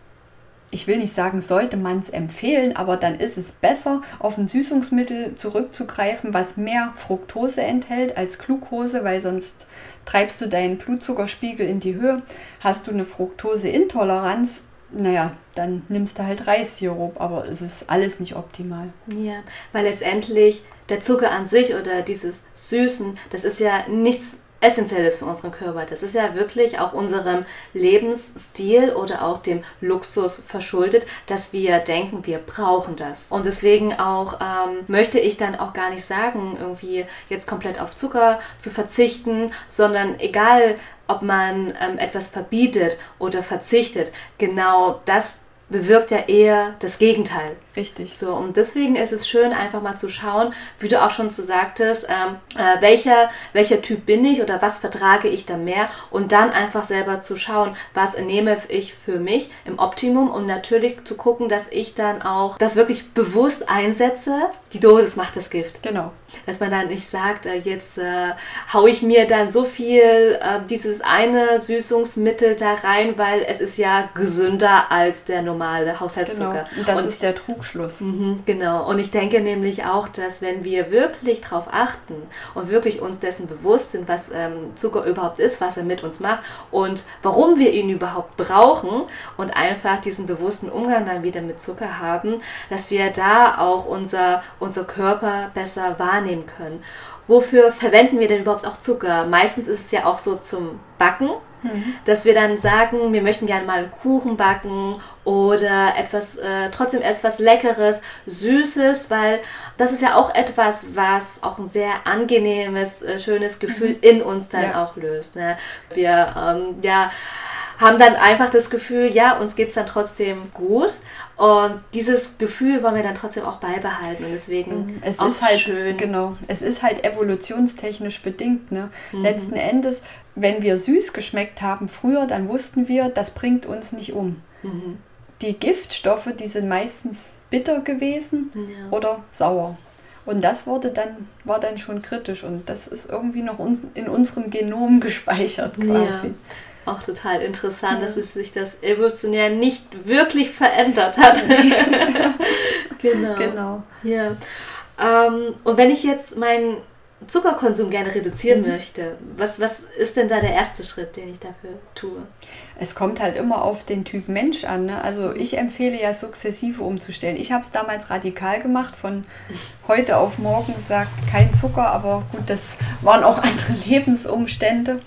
ich will nicht sagen, sollte man es empfehlen, aber dann ist es besser, auf ein Süßungsmittel zurückzugreifen, was mehr Fructose enthält als Glucose, weil sonst treibst du deinen Blutzuckerspiegel in die Höhe. Hast du eine Fructoseintoleranz, naja, dann nimmst du halt Reissirup, aber es ist alles nicht optimal. Ja, weil letztendlich der Zucker an sich oder dieses Süßen, das ist ja nichts Essentielles für unseren Körper. Das ist ja wirklich auch unserem Lebensstil oder auch dem Luxus verschuldet, dass wir denken, wir brauchen das. Und deswegen auch ähm, möchte ich dann auch gar nicht sagen, irgendwie jetzt komplett auf Zucker zu verzichten, sondern egal, ob man ähm, etwas verbietet oder verzichtet, genau das bewirkt ja eher das Gegenteil. Richtig. So, und deswegen ist es schön, einfach mal zu schauen, wie du auch schon zu sagtest, ähm, äh, welcher, welcher Typ bin ich oder was vertrage ich da mehr und dann einfach selber zu schauen, was nehme ich für mich im Optimum und natürlich zu gucken, dass ich dann auch das wirklich bewusst einsetze. Die Dosis macht das Gift. Genau. Dass man dann nicht sagt, äh, jetzt äh, haue ich mir dann so viel äh, dieses eine Süßungsmittel da rein, weil es ist ja gesünder als der normale Haushaltszucker. Genau. Und das und ist der Trug Trugschluss. Mhm, genau. Und ich denke nämlich auch, dass wenn wir wirklich darauf achten und wirklich uns dessen bewusst sind, was ähm, Zucker überhaupt ist, was er mit uns macht und warum wir ihn überhaupt brauchen und einfach diesen bewussten Umgang dann wieder mit Zucker haben, dass wir da auch unser, unser Körper besser wahrnehmen können. Wofür verwenden wir denn überhaupt auch Zucker? Meistens ist es ja auch so zum Backen Mhm. Dass wir dann sagen, wir möchten gerne mal einen Kuchen backen oder etwas, äh, trotzdem etwas Leckeres, Süßes, weil das ist ja auch etwas, was auch ein sehr angenehmes, äh, schönes Gefühl mhm. in uns dann ja. auch löst. Ne? Wir, ähm, ja, haben dann einfach das Gefühl, ja, uns geht es dann trotzdem gut. Und dieses Gefühl wollen wir dann trotzdem auch beibehalten. Und deswegen mhm. es ist halt schön. Genau, es ist halt evolutionstechnisch bedingt. Ne? Mhm. Letzten Endes, wenn wir süß geschmeckt haben früher, dann wussten wir, das bringt uns nicht um. Mhm. Die Giftstoffe, die sind meistens bitter gewesen ja. oder sauer. Und das wurde dann, war dann schon kritisch und das ist irgendwie noch in unserem Genom gespeichert quasi. Ja auch total interessant, ja. dass es sich das evolutionär nicht wirklich verändert hat. genau. genau. Ja. Ähm, und wenn ich jetzt meinen Zuckerkonsum gerne reduzieren mhm. möchte, was, was ist denn da der erste Schritt, den ich dafür tue? Es kommt halt immer auf den Typ Mensch an. Ne? Also ich empfehle ja sukzessive umzustellen. Ich habe es damals radikal gemacht, von heute auf morgen gesagt, kein Zucker, aber gut, das waren auch andere Lebensumstände.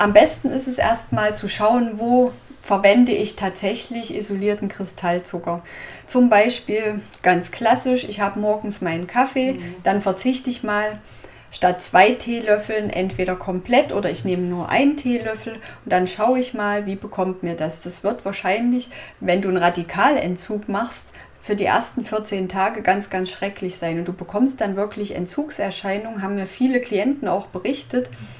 Am besten ist es erstmal zu schauen, wo verwende ich tatsächlich isolierten Kristallzucker. Zum Beispiel ganz klassisch, ich habe morgens meinen Kaffee, mhm. dann verzichte ich mal statt zwei Teelöffeln entweder komplett oder ich nehme nur einen Teelöffel und dann schaue ich mal, wie bekommt mir das. Das wird wahrscheinlich, wenn du einen Radikalentzug machst, für die ersten 14 Tage ganz, ganz schrecklich sein. Und du bekommst dann wirklich Entzugserscheinungen, haben mir viele Klienten auch berichtet. Mhm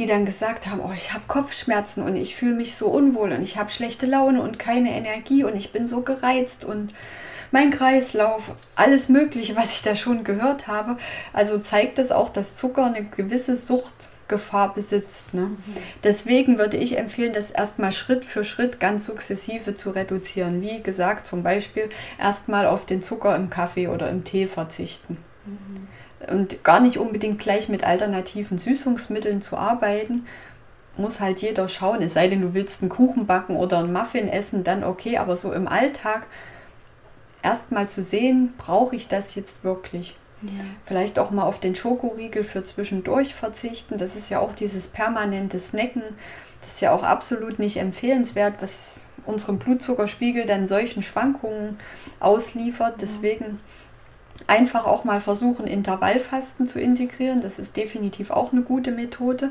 die dann gesagt haben, oh, ich habe Kopfschmerzen und ich fühle mich so unwohl und ich habe schlechte Laune und keine Energie und ich bin so gereizt und mein Kreislauf, alles Mögliche, was ich da schon gehört habe. Also zeigt das auch, dass Zucker eine gewisse Suchtgefahr besitzt. Ne? Mhm. Deswegen würde ich empfehlen, das erstmal Schritt für Schritt ganz sukzessive zu reduzieren. Wie gesagt, zum Beispiel erstmal auf den Zucker im Kaffee oder im Tee verzichten. Mhm und gar nicht unbedingt gleich mit alternativen Süßungsmitteln zu arbeiten, muss halt jeder schauen. Es sei denn, du willst einen Kuchen backen oder einen Muffin essen, dann okay, aber so im Alltag erstmal zu sehen, brauche ich das jetzt wirklich? Ja. Vielleicht auch mal auf den Schokoriegel für zwischendurch verzichten. Das ist ja auch dieses permanente Snacken. Das ist ja auch absolut nicht empfehlenswert, was unserem Blutzuckerspiegel dann solchen Schwankungen ausliefert. Deswegen einfach auch mal versuchen, Intervallfasten zu integrieren. Das ist definitiv auch eine gute Methode,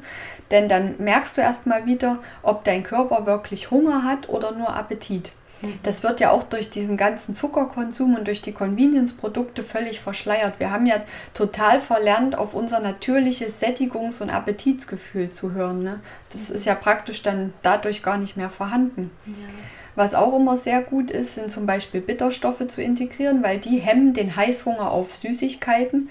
denn dann merkst du erstmal wieder, ob dein Körper wirklich Hunger hat oder nur Appetit. Mhm. Das wird ja auch durch diesen ganzen Zuckerkonsum und durch die Convenience-Produkte völlig verschleiert. Wir haben ja total verlernt, auf unser natürliches Sättigungs- und Appetitsgefühl zu hören. Ne? Das ist ja praktisch dann dadurch gar nicht mehr vorhanden. Ja. Was auch immer sehr gut ist, sind zum Beispiel Bitterstoffe zu integrieren, weil die hemmen den Heißhunger auf Süßigkeiten.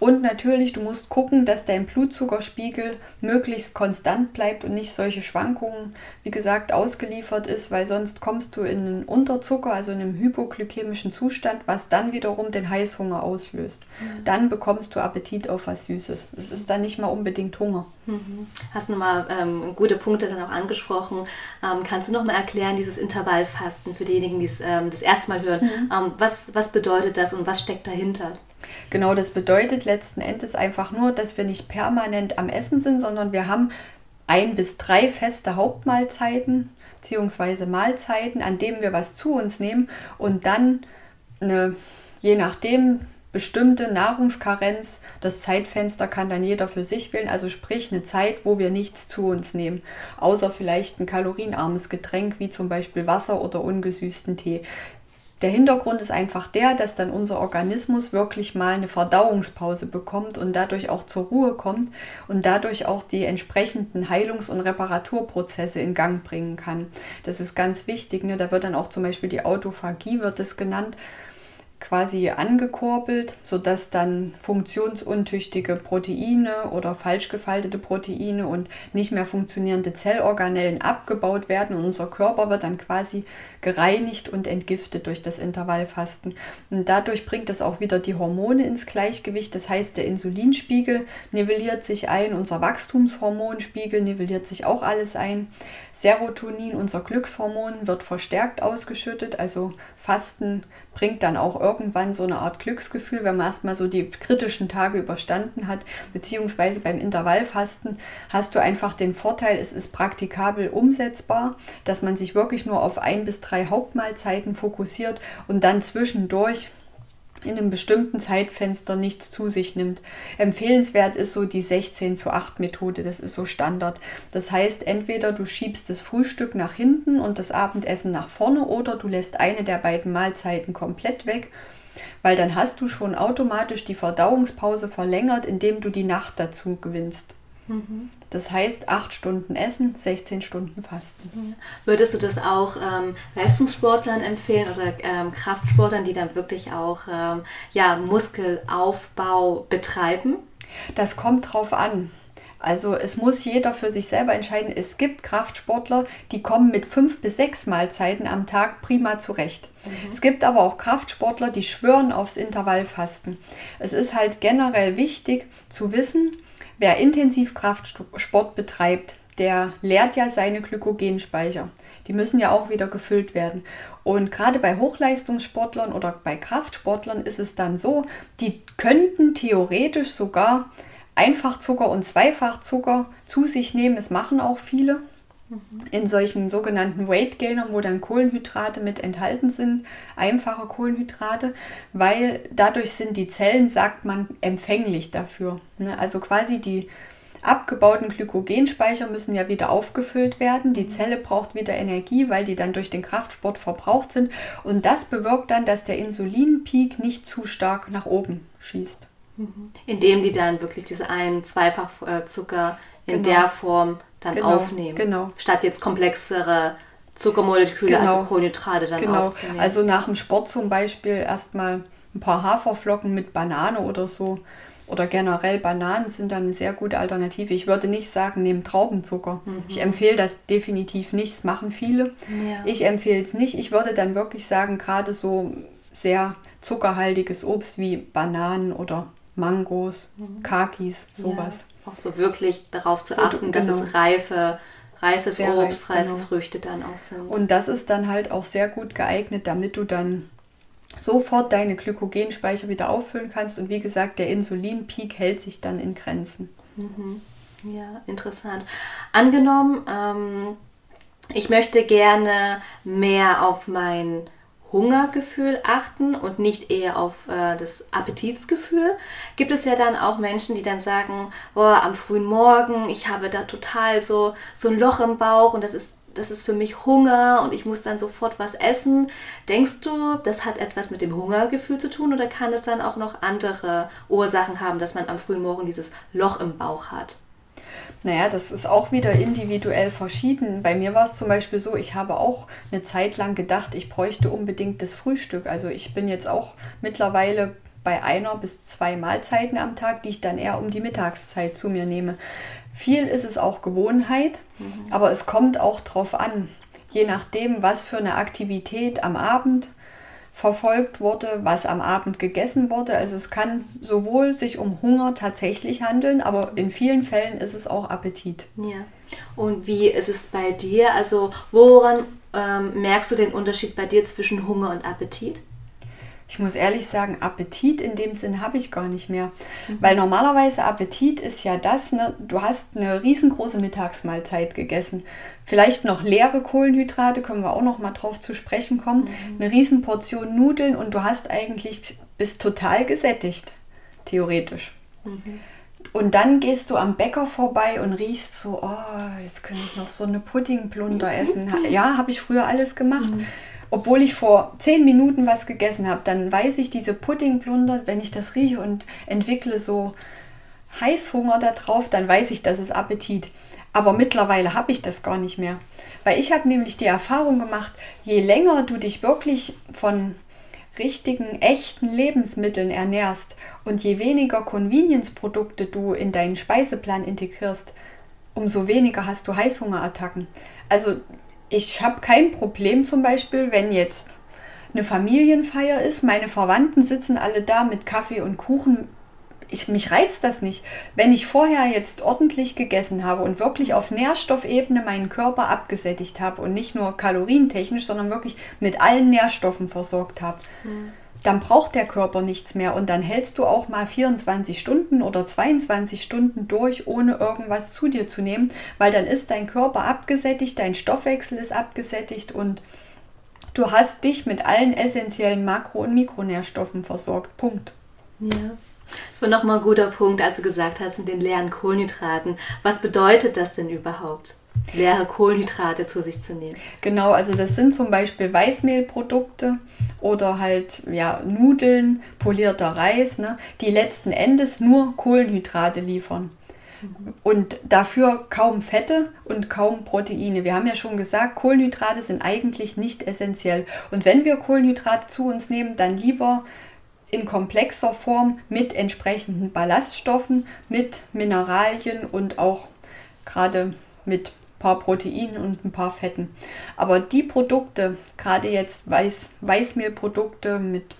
Und natürlich, du musst gucken, dass dein Blutzuckerspiegel möglichst konstant bleibt und nicht solche Schwankungen, wie gesagt, ausgeliefert ist, weil sonst kommst du in einen Unterzucker, also in einen hypoglykämischen Zustand, was dann wiederum den Heißhunger auslöst. Mhm. Dann bekommst du Appetit auf was Süßes. Es ist dann nicht mal unbedingt Hunger. Mhm. Hast du nochmal ähm, gute Punkte dann auch angesprochen. Ähm, kannst du nochmal erklären, dieses Intervallfasten für diejenigen, die es ähm, das erste Mal hören? Mhm. Ähm, was, was bedeutet das und was steckt dahinter? Genau, das bedeutet letzten Endes einfach nur, dass wir nicht permanent am Essen sind, sondern wir haben ein bis drei feste Hauptmahlzeiten bzw. Mahlzeiten, an denen wir was zu uns nehmen und dann eine, je nachdem, bestimmte Nahrungskarenz. Das Zeitfenster kann dann jeder für sich wählen, also sprich eine Zeit, wo wir nichts zu uns nehmen, außer vielleicht ein kalorienarmes Getränk wie zum Beispiel Wasser oder ungesüßten Tee. Der Hintergrund ist einfach der, dass dann unser Organismus wirklich mal eine Verdauungspause bekommt und dadurch auch zur Ruhe kommt und dadurch auch die entsprechenden Heilungs- und Reparaturprozesse in Gang bringen kann. Das ist ganz wichtig. Ne? Da wird dann auch zum Beispiel die Autophagie, wird es genannt, quasi angekurbelt, sodass dann funktionsuntüchtige Proteine oder falsch gefaltete Proteine und nicht mehr funktionierende Zellorganellen abgebaut werden und unser Körper wird dann quasi gereinigt und entgiftet durch das Intervallfasten. Und dadurch bringt es auch wieder die Hormone ins Gleichgewicht, das heißt der Insulinspiegel nivelliert sich ein, unser Wachstumshormonspiegel nivelliert sich auch alles ein. Serotonin, unser Glückshormon, wird verstärkt ausgeschüttet, also Fasten bringt dann auch irgendwann so eine Art Glücksgefühl, wenn man erstmal so die kritischen Tage überstanden hat, beziehungsweise beim Intervallfasten hast du einfach den Vorteil, es ist praktikabel umsetzbar, dass man sich wirklich nur auf ein bis drei Hauptmahlzeiten fokussiert und dann zwischendurch in einem bestimmten Zeitfenster nichts zu sich nimmt. Empfehlenswert ist so die 16 zu 8 Methode, das ist so Standard. Das heißt, entweder du schiebst das Frühstück nach hinten und das Abendessen nach vorne oder du lässt eine der beiden Mahlzeiten komplett weg, weil dann hast du schon automatisch die Verdauungspause verlängert, indem du die Nacht dazu gewinnst. Mhm. Das heißt, acht Stunden Essen, 16 Stunden Fasten. Würdest du das auch ähm, Leistungssportlern empfehlen oder ähm, Kraftsportlern, die dann wirklich auch ähm, ja, Muskelaufbau betreiben? Das kommt drauf an. Also es muss jeder für sich selber entscheiden. Es gibt Kraftsportler, die kommen mit fünf bis sechs Mahlzeiten am Tag prima zurecht. Mhm. Es gibt aber auch Kraftsportler, die schwören aufs Intervallfasten. Es ist halt generell wichtig zu wissen, Wer intensiv Kraftsport betreibt, der leert ja seine Glykogenspeicher. Die müssen ja auch wieder gefüllt werden. Und gerade bei Hochleistungssportlern oder bei Kraftsportlern ist es dann so, die könnten theoretisch sogar Einfachzucker und Zweifachzucker zu sich nehmen. Es machen auch viele in solchen sogenannten Weight Gainern, wo dann Kohlenhydrate mit enthalten sind, einfache Kohlenhydrate, weil dadurch sind die Zellen, sagt man, empfänglich dafür. Ne? Also quasi die abgebauten Glykogenspeicher müssen ja wieder aufgefüllt werden. Die Zelle braucht wieder Energie, weil die dann durch den Kraftsport verbraucht sind. Und das bewirkt dann, dass der Insulinpeak nicht zu stark nach oben schießt. Mhm. Indem die dann wirklich diese ein-, Zweifachzucker in genau. der Form dann genau, aufnehmen. Genau. Statt jetzt komplexere Zuckermoleküle, also genau. also Kohlenhydrate dann genau. aufzunehmen. Also nach dem Sport zum Beispiel erstmal ein paar Haferflocken mit Banane oder so. Oder generell Bananen sind dann eine sehr gute Alternative. Ich würde nicht sagen, neben Traubenzucker. Mhm. Ich empfehle das definitiv nicht. Das machen viele. Ja. Ich empfehle es nicht. Ich würde dann wirklich sagen, gerade so sehr zuckerhaltiges Obst wie Bananen oder Mangos, mhm. Kakis, sowas. Ja auch so wirklich darauf zu achten, dass genau. es reife, reifes sehr Obst, reif, reife genau. Früchte dann auch sind. Und das ist dann halt auch sehr gut geeignet, damit du dann sofort deine Glykogenspeicher wieder auffüllen kannst. Und wie gesagt, der Insulinpeak hält sich dann in Grenzen. Mhm. Ja, interessant. Angenommen, ähm, ich möchte gerne mehr auf mein Hungergefühl achten und nicht eher auf äh, das Appetitsgefühl, gibt es ja dann auch Menschen, die dann sagen, oh, am frühen Morgen, ich habe da total so, so ein Loch im Bauch und das ist, das ist für mich Hunger und ich muss dann sofort was essen. Denkst du, das hat etwas mit dem Hungergefühl zu tun oder kann es dann auch noch andere Ursachen haben, dass man am frühen Morgen dieses Loch im Bauch hat? Naja, das ist auch wieder individuell verschieden. Bei mir war es zum Beispiel so, ich habe auch eine Zeit lang gedacht, ich bräuchte unbedingt das Frühstück. Also ich bin jetzt auch mittlerweile bei einer bis zwei Mahlzeiten am Tag, die ich dann eher um die Mittagszeit zu mir nehme. Viel ist es auch Gewohnheit, mhm. aber es kommt auch drauf an, je nachdem, was für eine Aktivität am Abend verfolgt wurde, was am Abend gegessen wurde. Also es kann sowohl sich um Hunger tatsächlich handeln, aber in vielen Fällen ist es auch Appetit. Ja. Und wie ist es bei dir? Also woran ähm, merkst du den Unterschied bei dir zwischen Hunger und Appetit? Ich muss ehrlich sagen, Appetit in dem Sinn habe ich gar nicht mehr. Mhm. Weil normalerweise Appetit ist ja das, ne, du hast eine riesengroße Mittagsmahlzeit gegessen. Vielleicht noch leere Kohlenhydrate, können wir auch noch mal drauf zu sprechen kommen. Mhm. Eine Riesenportion Nudeln und du hast eigentlich, bist total gesättigt, theoretisch. Mhm. Und dann gehst du am Bäcker vorbei und riechst so, oh, jetzt könnte ich noch so eine Puddingplunder essen. Ja, habe ich früher alles gemacht. Mhm obwohl ich vor zehn Minuten was gegessen habe, dann weiß ich, diese Puddingplunder, wenn ich das rieche und entwickle so Heißhunger darauf, dann weiß ich, das ist Appetit. Aber mittlerweile habe ich das gar nicht mehr. Weil ich habe nämlich die Erfahrung gemacht, je länger du dich wirklich von richtigen, echten Lebensmitteln ernährst und je weniger Convenience-Produkte du in deinen Speiseplan integrierst, umso weniger hast du Heißhungerattacken. Also ich habe kein Problem zum Beispiel, wenn jetzt eine Familienfeier ist, meine Verwandten sitzen alle da mit Kaffee und Kuchen. Ich, mich reizt das nicht. Wenn ich vorher jetzt ordentlich gegessen habe und wirklich auf Nährstoffebene meinen Körper abgesättigt habe und nicht nur kalorientechnisch, sondern wirklich mit allen Nährstoffen versorgt habe, mhm dann braucht der Körper nichts mehr und dann hältst du auch mal 24 Stunden oder 22 Stunden durch, ohne irgendwas zu dir zu nehmen, weil dann ist dein Körper abgesättigt, dein Stoffwechsel ist abgesättigt und du hast dich mit allen essentiellen Makro- und Mikronährstoffen versorgt. Punkt. Ja. Das war nochmal ein guter Punkt, als du gesagt hast mit den leeren Kohlenhydraten. Was bedeutet das denn überhaupt? leere Kohlenhydrate zu sich zu nehmen. Genau, also das sind zum Beispiel Weißmehlprodukte oder halt ja, Nudeln, polierter Reis, ne, die letzten Endes nur Kohlenhydrate liefern. Und dafür kaum Fette und kaum Proteine. Wir haben ja schon gesagt, Kohlenhydrate sind eigentlich nicht essentiell. Und wenn wir Kohlenhydrate zu uns nehmen, dann lieber in komplexer Form mit entsprechenden Ballaststoffen, mit Mineralien und auch gerade mit paar Proteinen und ein paar Fetten. Aber die Produkte, gerade jetzt Weiß, Weißmehlprodukte mit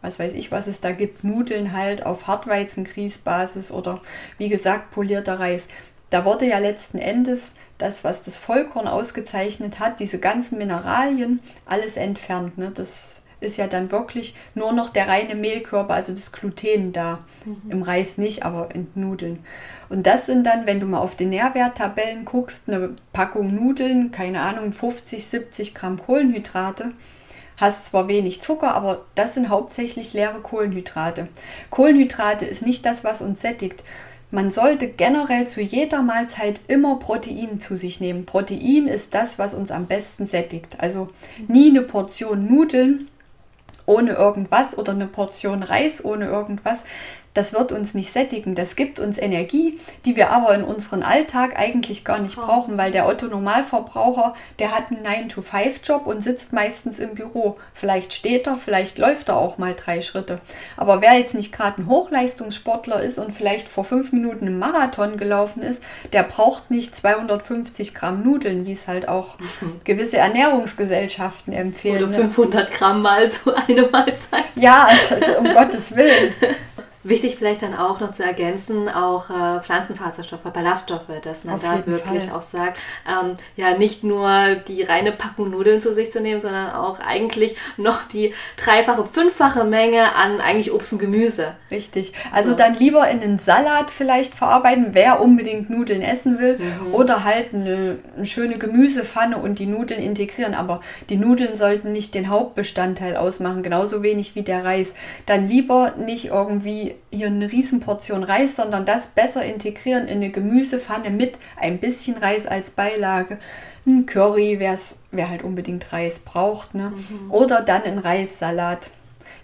was weiß ich, was es da gibt, Nudeln halt auf Hartweizengrießbasis oder wie gesagt polierter Reis. Da wurde ja letzten Endes das, was das Vollkorn ausgezeichnet hat, diese ganzen Mineralien, alles entfernt. Ne? Das ist ja dann wirklich nur noch der reine Mehlkörper, also das Gluten da. Mhm. Im Reis nicht, aber in Nudeln. Und das sind dann, wenn du mal auf die Nährwerttabellen guckst, eine Packung Nudeln, keine Ahnung, 50, 70 Gramm Kohlenhydrate. Hast zwar wenig Zucker, aber das sind hauptsächlich leere Kohlenhydrate. Kohlenhydrate ist nicht das, was uns sättigt. Man sollte generell zu jeder Mahlzeit immer Protein zu sich nehmen. Protein ist das, was uns am besten sättigt. Also nie eine Portion Nudeln ohne irgendwas oder eine Portion Reis ohne irgendwas das wird uns nicht sättigen. Das gibt uns Energie, die wir aber in unserem Alltag eigentlich gar nicht brauchen, weil der Otto Normalverbraucher, der hat einen 9-to-5-Job und sitzt meistens im Büro. Vielleicht steht er, vielleicht läuft er auch mal drei Schritte. Aber wer jetzt nicht gerade ein Hochleistungssportler ist und vielleicht vor fünf Minuten im Marathon gelaufen ist, der braucht nicht 250 Gramm Nudeln, wie es halt auch mhm. gewisse Ernährungsgesellschaften empfehlen. Oder 500 ne? Gramm mal so eine Mahlzeit. Ja, also, also um Gottes Willen. Wichtig vielleicht dann auch noch zu ergänzen, auch äh, Pflanzenfaserstoffe, Ballaststoffe, dass man Auf da wirklich Fall. auch sagt, ähm, ja, nicht nur die reine Packung Nudeln zu sich zu nehmen, sondern auch eigentlich noch die dreifache, fünffache Menge an eigentlich Obst und Gemüse. Richtig. Also so. dann lieber in einen Salat vielleicht verarbeiten, wer unbedingt Nudeln essen will, mhm. oder halt eine, eine schöne Gemüsepfanne und die Nudeln integrieren. Aber die Nudeln sollten nicht den Hauptbestandteil ausmachen, genauso wenig wie der Reis. Dann lieber nicht irgendwie hier eine Riesenportion Reis, sondern das besser integrieren in eine Gemüsepfanne mit ein bisschen Reis als Beilage. Ein Curry, wer halt unbedingt Reis braucht. Ne? Mhm. Oder dann ein Reissalat.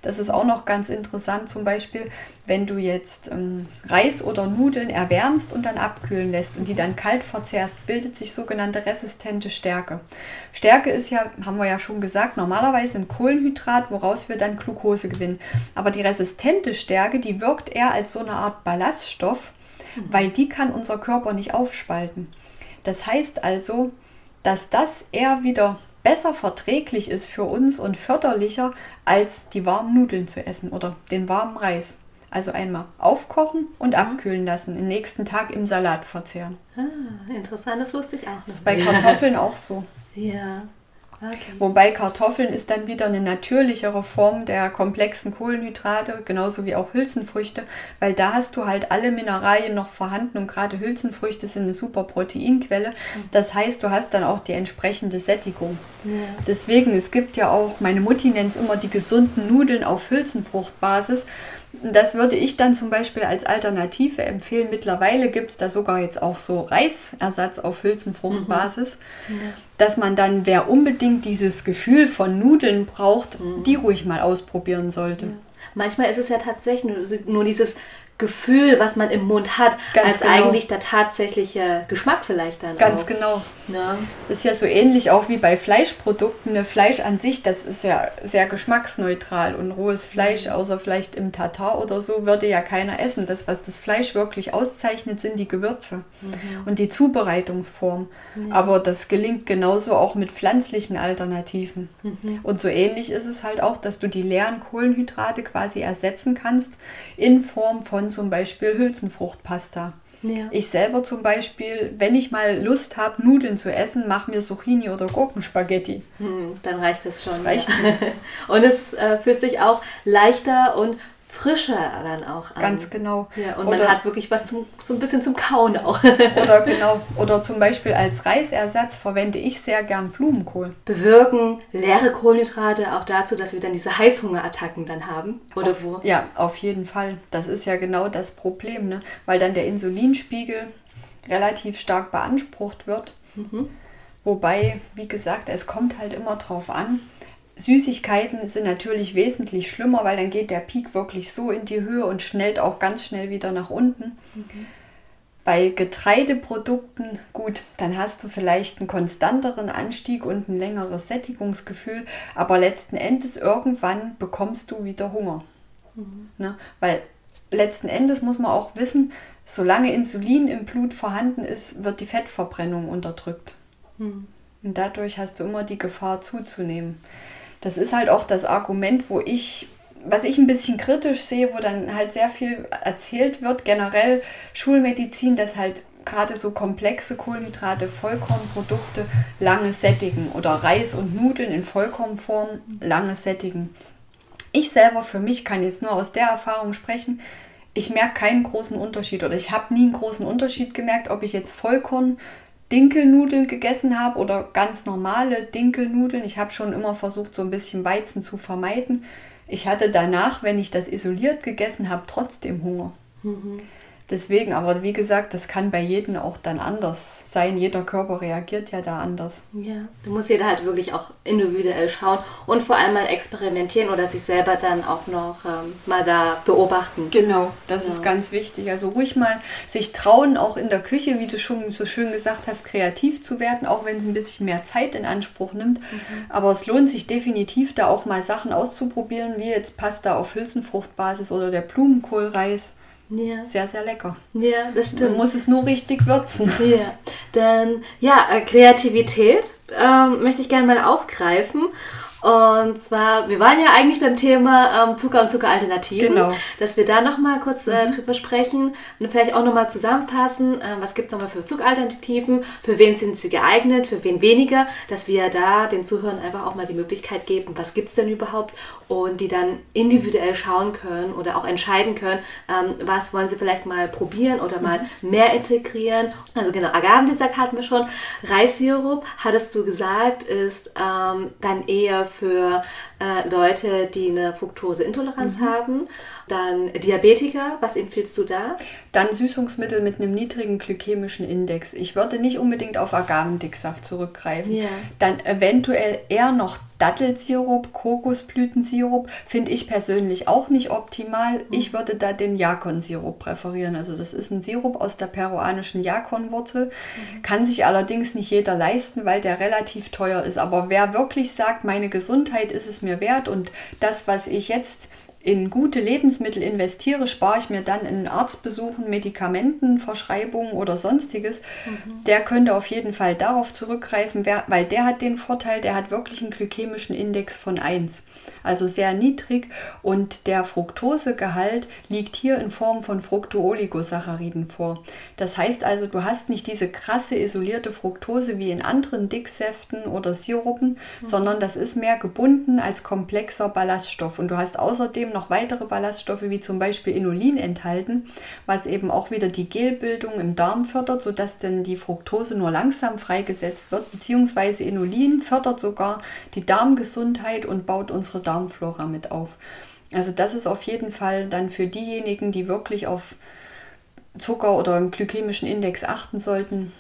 Das ist auch noch ganz interessant, zum Beispiel, wenn du jetzt ähm, Reis oder Nudeln erwärmst und dann abkühlen lässt und die dann kalt verzehrst, bildet sich sogenannte resistente Stärke. Stärke ist ja, haben wir ja schon gesagt, normalerweise ein Kohlenhydrat, woraus wir dann Glucose gewinnen. Aber die resistente Stärke, die wirkt eher als so eine Art Ballaststoff, mhm. weil die kann unser Körper nicht aufspalten. Das heißt also, dass das eher wieder besser verträglich ist für uns und förderlicher, als die warmen Nudeln zu essen oder den warmen Reis. Also einmal aufkochen und mhm. abkühlen lassen, den nächsten Tag im Salat verzehren. Ah, interessant, das wusste ich auch. Das ist bei Kartoffeln auch so. Ja. Okay. Wobei Kartoffeln ist dann wieder eine natürlichere Form der komplexen Kohlenhydrate, genauso wie auch Hülsenfrüchte, weil da hast du halt alle Mineralien noch vorhanden und gerade Hülsenfrüchte sind eine super Proteinquelle. Das heißt, du hast dann auch die entsprechende Sättigung. Ja. Deswegen, es gibt ja auch, meine Mutti nennt es immer die gesunden Nudeln auf Hülsenfruchtbasis. Das würde ich dann zum Beispiel als Alternative empfehlen. Mittlerweile gibt es da sogar jetzt auch so Reisersatz auf Hülsenfruchtbasis, mhm. ja. dass man dann, wer unbedingt dieses Gefühl von Nudeln braucht, mhm. die ruhig mal ausprobieren sollte. Ja. Manchmal ist es ja tatsächlich nur, nur dieses Gefühl, was man im Mund hat, Ganz als genau. eigentlich der tatsächliche Geschmack vielleicht dann. Ganz auch. genau. Ja. Das ist ja so ähnlich auch wie bei Fleischprodukten. Ne? Fleisch an sich, das ist ja sehr geschmacksneutral und rohes Fleisch, mhm. außer vielleicht im Tatar oder so, würde ja keiner essen. Das, was das Fleisch wirklich auszeichnet, sind die Gewürze mhm. und die Zubereitungsform. Mhm. Aber das gelingt genauso auch mit pflanzlichen Alternativen. Mhm. Und so ähnlich ist es halt auch, dass du die leeren Kohlenhydrate quasi ersetzen kannst in Form von von zum Beispiel Hülsenfruchtpasta. Ja. Ich selber zum Beispiel, wenn ich mal Lust habe, Nudeln zu essen, mache mir Zucchini oder Gurkenspaghetti. Hm, dann reicht das schon. Das reicht ja. und es äh, fühlt sich auch leichter und frischer dann auch an. Ganz genau. Ja, und oder, man hat wirklich was zum, so ein bisschen zum Kauen auch. oder genau. Oder zum Beispiel als Reisersatz verwende ich sehr gern Blumenkohl. Bewirken leere Kohlenhydrate auch dazu, dass wir dann diese Heißhungerattacken dann haben? Oder auf, wo? Ja, auf jeden Fall. Das ist ja genau das Problem, ne? weil dann der Insulinspiegel relativ stark beansprucht wird. Mhm. Wobei, wie gesagt, es kommt halt immer drauf an, Süßigkeiten sind natürlich wesentlich schlimmer, weil dann geht der Peak wirklich so in die Höhe und schnellt auch ganz schnell wieder nach unten. Okay. Bei Getreideprodukten, gut, dann hast du vielleicht einen konstanteren Anstieg und ein längeres Sättigungsgefühl, aber letzten Endes irgendwann bekommst du wieder Hunger. Mhm. Ne? Weil letzten Endes muss man auch wissen, solange Insulin im Blut vorhanden ist, wird die Fettverbrennung unterdrückt. Mhm. Und dadurch hast du immer die Gefahr zuzunehmen das ist halt auch das Argument, wo ich, was ich ein bisschen kritisch sehe, wo dann halt sehr viel erzählt wird, generell Schulmedizin, dass halt gerade so komplexe Kohlenhydrate, Vollkornprodukte lange sättigen oder Reis und Nudeln in Vollkornform lange sättigen. Ich selber für mich kann jetzt nur aus der Erfahrung sprechen, ich merke keinen großen Unterschied oder ich habe nie einen großen Unterschied gemerkt, ob ich jetzt Vollkorn Dinkelnudeln gegessen habe oder ganz normale Dinkelnudeln. Ich habe schon immer versucht, so ein bisschen Weizen zu vermeiden. Ich hatte danach, wenn ich das isoliert gegessen habe, trotzdem Hunger. Mhm. Deswegen, aber wie gesagt, das kann bei jedem auch dann anders sein. Jeder Körper reagiert ja da anders. Ja, du musst jeder halt wirklich auch individuell schauen und vor allem mal experimentieren oder sich selber dann auch noch ähm, mal da beobachten. Genau, das ja. ist ganz wichtig. Also ruhig mal sich trauen, auch in der Küche, wie du schon so schön gesagt hast, kreativ zu werden, auch wenn es ein bisschen mehr Zeit in Anspruch nimmt. Mhm. Aber es lohnt sich definitiv, da auch mal Sachen auszuprobieren, wie jetzt Pasta auf Hülsenfruchtbasis oder der Blumenkohlreis ja. Sehr, sehr lecker. Ja, das stimmt. Man muss es nur richtig würzen. Ja, dann, ja, äh, Kreativität ähm, möchte ich gerne mal aufgreifen. Und zwar, wir waren ja eigentlich beim Thema ähm, Zucker und Zuckeralternativen, genau. dass wir da nochmal kurz äh, mhm. drüber sprechen und vielleicht auch nochmal zusammenfassen, äh, was gibt es nochmal für Zuckeralternativen, für wen sind sie geeignet, für wen weniger, dass wir da den Zuhörern einfach auch mal die Möglichkeit geben, was gibt es denn überhaupt und die dann individuell schauen können oder auch entscheiden können, ähm, was wollen sie vielleicht mal probieren oder mal mhm. mehr integrieren. Also genau, Agavendisack hatten wir schon. Reissirup, hattest du gesagt, ist ähm, dann eher für äh, Leute, die eine Fructoseintoleranz mhm. haben. Dann Diabetiker, was empfiehlst du da? Dann Süßungsmittel mit einem niedrigen glykämischen Index. Ich würde nicht unbedingt auf Agavendicksaft zurückgreifen. Ja. Dann eventuell eher noch Dattelsirup, Kokosblütensirup finde ich persönlich auch nicht optimal. Mhm. Ich würde da den Jakon-Sirup präferieren. Also das ist ein Sirup aus der peruanischen Jakonwurzel. Mhm. Kann sich allerdings nicht jeder leisten, weil der relativ teuer ist. Aber wer wirklich sagt, meine Gesundheit ist es mir wert und das, was ich jetzt in gute Lebensmittel investiere, spare ich mir dann in Arztbesuchen, Medikamenten, Verschreibungen oder sonstiges. Mhm. Der könnte auf jeden Fall darauf zurückgreifen, weil der hat den Vorteil, der hat wirklich einen glykämischen Index von 1 also sehr niedrig und der Fructosegehalt liegt hier in Form von Fructooligosachariden vor. Das heißt also, du hast nicht diese krasse isolierte Fructose wie in anderen Dicksäften oder Sirupen, mhm. sondern das ist mehr gebunden als komplexer Ballaststoff und du hast außerdem noch weitere Ballaststoffe wie zum Beispiel Inulin enthalten, was eben auch wieder die Gelbildung im Darm fördert, sodass denn die Fructose nur langsam freigesetzt wird, beziehungsweise Inulin fördert sogar die Darmgesundheit und baut unsere Darm Darmflora mit auf. Also das ist auf jeden Fall dann für diejenigen, die wirklich auf Zucker oder im glykämischen Index achten sollten,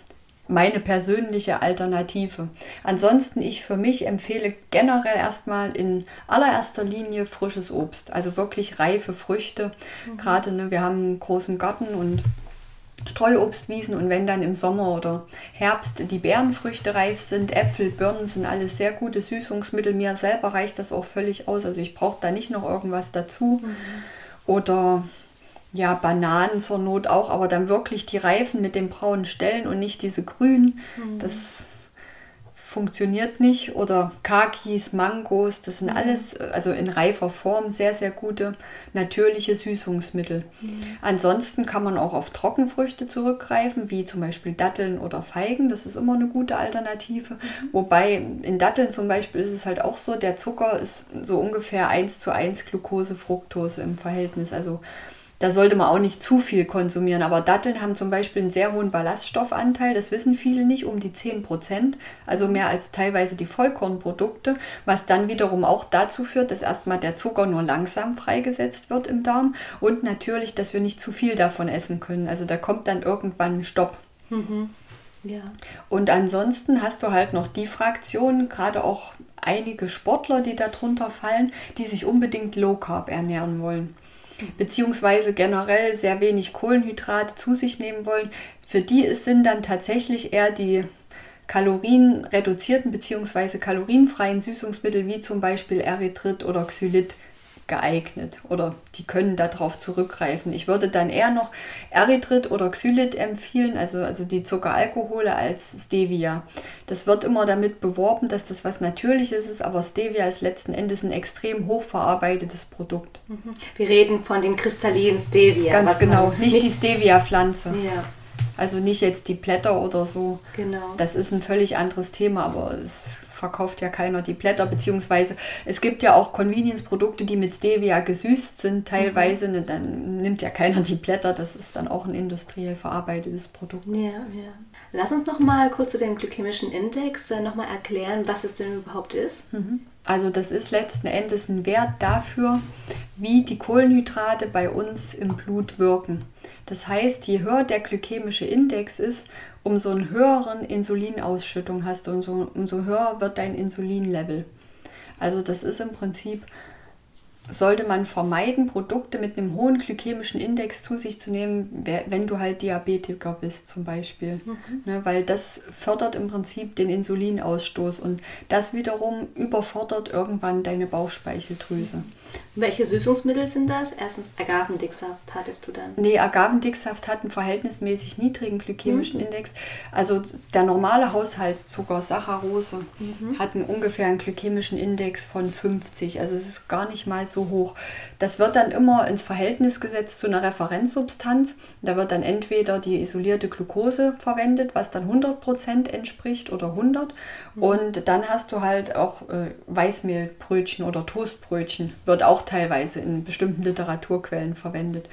meine persönliche Alternative. Ansonsten ich für mich empfehle generell erstmal in allererster Linie frisches Obst, also wirklich reife Früchte. Mhm. Gerade ne, wir haben einen großen Garten und Streuobstwiesen und wenn dann im Sommer oder Herbst die Beerenfrüchte reif sind, Äpfel, Birnen sind alles sehr gute Süßungsmittel. Mir selber reicht das auch völlig aus. Also ich brauche da nicht noch irgendwas dazu. Mhm. Oder ja, Bananen zur Not auch, aber dann wirklich die reifen mit den braunen Stellen und nicht diese grünen. Mhm. Das funktioniert nicht. Oder Kakis, Mangos, das sind mhm. alles, also in reifer Form, sehr, sehr gute natürliche Süßungsmittel. Mhm. Ansonsten kann man auch auf Trockenfrüchte zurückgreifen, wie zum Beispiel Datteln oder Feigen. Das ist immer eine gute Alternative. Mhm. Wobei in Datteln zum Beispiel ist es halt auch so, der Zucker ist so ungefähr 1 zu 1 Glucose, Fructose im Verhältnis. Also da sollte man auch nicht zu viel konsumieren. Aber Datteln haben zum Beispiel einen sehr hohen Ballaststoffanteil, das wissen viele nicht, um die 10 Prozent, also mehr als teilweise die Vollkornprodukte, was dann wiederum auch dazu führt, dass erstmal der Zucker nur langsam freigesetzt wird im Darm und natürlich, dass wir nicht zu viel davon essen können. Also da kommt dann irgendwann ein Stopp. Mhm. Ja. Und ansonsten hast du halt noch die Fraktion, gerade auch einige Sportler, die darunter fallen, die sich unbedingt Low Carb ernähren wollen beziehungsweise generell sehr wenig Kohlenhydrate zu sich nehmen wollen, für die sind dann tatsächlich eher die kalorienreduzierten bzw. kalorienfreien Süßungsmittel wie zum Beispiel Erythrit oder Xylit geeignet oder die können darauf zurückgreifen. Ich würde dann eher noch Erythrit oder Xylit empfehlen, also, also die Zuckeralkohole als Stevia. Das wird immer damit beworben, dass das was Natürliches ist, aber Stevia ist letzten Endes ein extrem hochverarbeitetes Produkt. Mhm. Wir reden von dem kristallinen Stevia. Ganz genau, nicht, nicht die Stevia-Pflanze. Ja. Also nicht jetzt die Blätter oder so. Genau. Das ist ein völlig anderes Thema, aber es verkauft ja keiner die Blätter, beziehungsweise es gibt ja auch Convenience-Produkte, die mit Stevia gesüßt sind, teilweise. Mhm. Dann nimmt ja keiner die Blätter, das ist dann auch ein industriell verarbeitetes Produkt. Ja, ja. Lass uns noch mal kurz zu dem glykämischen Index äh, noch mal erklären, was es denn überhaupt ist. Mhm. Also das ist letzten Endes ein Wert dafür, wie die Kohlenhydrate bei uns im Blut wirken. Das heißt, je höher der glykämische Index ist, umso einen höheren Insulinausschüttung hast du, umso, umso höher wird dein Insulinlevel. Also das ist im Prinzip sollte man vermeiden, Produkte mit einem hohen glykämischen Index zu sich zu nehmen, wenn du halt Diabetiker bist zum Beispiel. Mhm. Ne, weil das fördert im Prinzip den Insulinausstoß und das wiederum überfordert irgendwann deine Bauchspeicheldrüse. Welche Süßungsmittel sind das? Erstens Agavendicksaft hattest du dann? Nee, Agavendicksaft hat einen verhältnismäßig niedrigen glykämischen mhm. Index. Also der normale Haushaltszucker, Saccharose, mhm. hat einen ungefähr einen glykämischen Index von 50. Also es ist gar nicht mal so hoch. Das wird dann immer ins Verhältnis gesetzt zu einer Referenzsubstanz. Da wird dann entweder die isolierte Glucose verwendet, was dann 100% entspricht oder 100. Mhm. Und dann hast du halt auch äh, Weißmehlbrötchen oder Toastbrötchen. Wird auch teilweise in bestimmten Literaturquellen verwendet.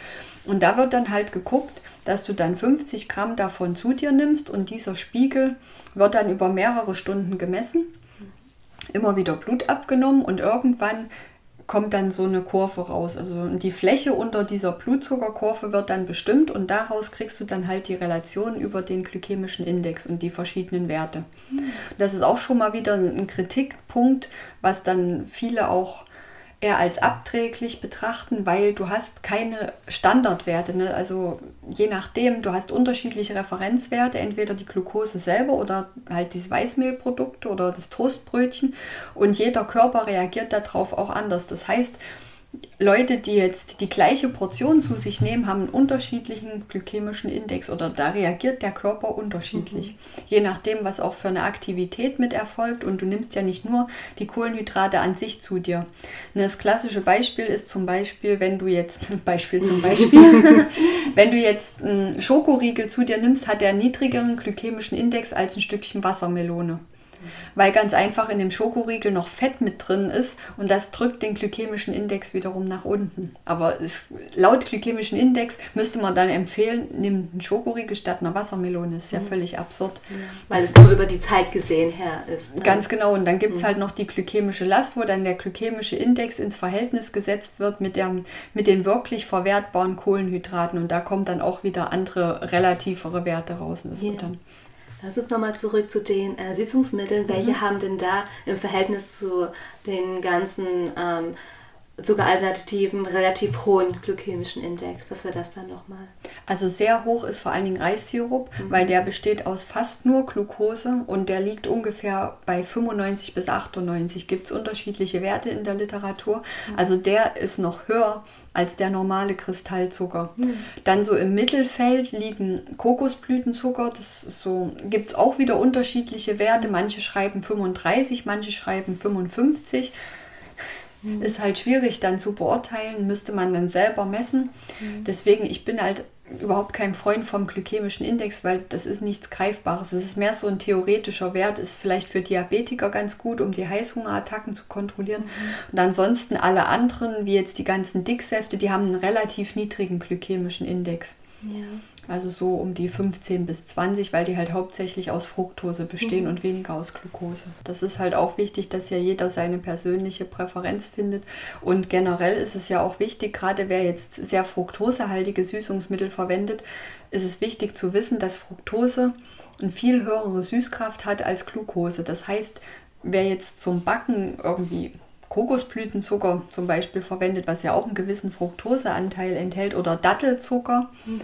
Und da wird dann halt geguckt, dass du dann 50 Gramm davon zu dir nimmst und dieser Spiegel wird dann über mehrere Stunden gemessen, immer wieder Blut abgenommen und irgendwann kommt dann so eine Kurve raus. Also die Fläche unter dieser Blutzuckerkurve wird dann bestimmt und daraus kriegst du dann halt die Relation über den glykämischen Index und die verschiedenen Werte. Das ist auch schon mal wieder ein Kritikpunkt, was dann viele auch eher als abträglich betrachten, weil du hast keine Standardwerte. Ne? Also je nachdem, du hast unterschiedliche Referenzwerte, entweder die Glucose selber oder halt diese Weißmehlprodukte oder das Toastbrötchen und jeder Körper reagiert darauf auch anders. Das heißt, Leute, die jetzt die gleiche Portion zu sich nehmen, haben einen unterschiedlichen glykämischen Index oder da reagiert der Körper unterschiedlich. Mhm. Je nachdem, was auch für eine Aktivität mit erfolgt. Und du nimmst ja nicht nur die Kohlenhydrate an sich zu dir. Das klassische Beispiel ist zum Beispiel, wenn du jetzt, Beispiel zum Beispiel, wenn du jetzt einen Schokoriegel zu dir nimmst, hat der einen niedrigeren glykämischen Index als ein Stückchen Wassermelone weil ganz einfach in dem Schokoriegel noch Fett mit drin ist und das drückt den glykämischen Index wiederum nach unten. Aber es, laut glykämischen Index müsste man dann empfehlen, nimm einen Schokoriegel statt einer Wassermelone. Das ist ja mhm. völlig absurd. Ja. Weil es nur über die Zeit gesehen her ist. Ne? Ganz genau. Und dann gibt es mhm. halt noch die glykämische Last, wo dann der glykämische Index ins Verhältnis gesetzt wird mit, der, mit den wirklich verwertbaren Kohlenhydraten. Und da kommen dann auch wieder andere relativere Werte raus. Und das ja. dann Lass uns nochmal zurück zu den äh, Süßungsmitteln. Welche mhm. haben denn da im Verhältnis zu den ganzen ähm, Zuckeralternativen relativ hohen glykämischen Index. Was wäre das dann nochmal? Also sehr hoch ist vor allen Dingen Reissirup, mhm. weil der besteht aus fast nur Glucose und der liegt ungefähr bei 95 bis 98. Gibt es unterschiedliche Werte in der Literatur. Mhm. Also der ist noch höher als der normale Kristallzucker. Mhm. Dann so im Mittelfeld liegen Kokosblütenzucker. Das so, gibt es auch wieder unterschiedliche Werte. Manche schreiben 35, manche schreiben 55. Mhm. Ist halt schwierig dann zu beurteilen, müsste man dann selber messen. Mhm. Deswegen, ich bin halt überhaupt kein Freund vom glykämischen Index, weil das ist nichts Greifbares. Es ist mehr so ein theoretischer Wert, ist vielleicht für Diabetiker ganz gut, um die Heißhungerattacken zu kontrollieren. Mhm. Und ansonsten alle anderen, wie jetzt die ganzen Dicksäfte, die haben einen relativ niedrigen glykämischen Index. Ja. Also so um die 15 bis 20, weil die halt hauptsächlich aus Fructose bestehen mhm. und weniger aus Glucose. Das ist halt auch wichtig, dass ja jeder seine persönliche Präferenz findet. Und generell ist es ja auch wichtig, gerade wer jetzt sehr fruktosehaltige Süßungsmittel verwendet, ist es wichtig zu wissen, dass Fructose eine viel höhere Süßkraft hat als Glucose. Das heißt, wer jetzt zum Backen irgendwie Kokosblütenzucker zum Beispiel verwendet, was ja auch einen gewissen Fructoseanteil enthält, oder Dattelzucker, mhm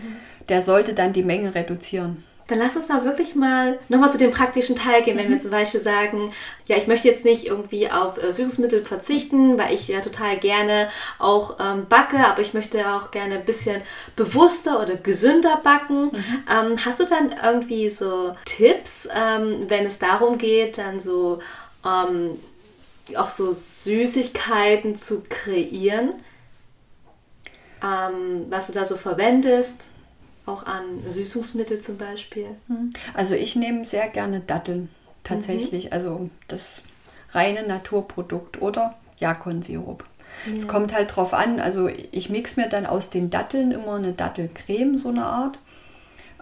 der sollte dann die Menge reduzieren. Dann lass uns da wirklich mal nochmal zu dem praktischen Teil gehen, wenn mhm. wir zum Beispiel sagen, ja, ich möchte jetzt nicht irgendwie auf äh, Süßungsmittel verzichten, weil ich ja total gerne auch ähm, backe, aber ich möchte auch gerne ein bisschen bewusster oder gesünder backen. Mhm. Ähm, hast du dann irgendwie so Tipps, ähm, wenn es darum geht, dann so ähm, auch so Süßigkeiten zu kreieren, ähm, was du da so verwendest? Auch an Süßungsmittel zum Beispiel? Hm. Also ich nehme sehr gerne Datteln tatsächlich, mhm. also das reine Naturprodukt oder Jakonsirup. Es ja. kommt halt drauf an, also ich mix mir dann aus den Datteln immer eine Dattelcreme, so eine Art.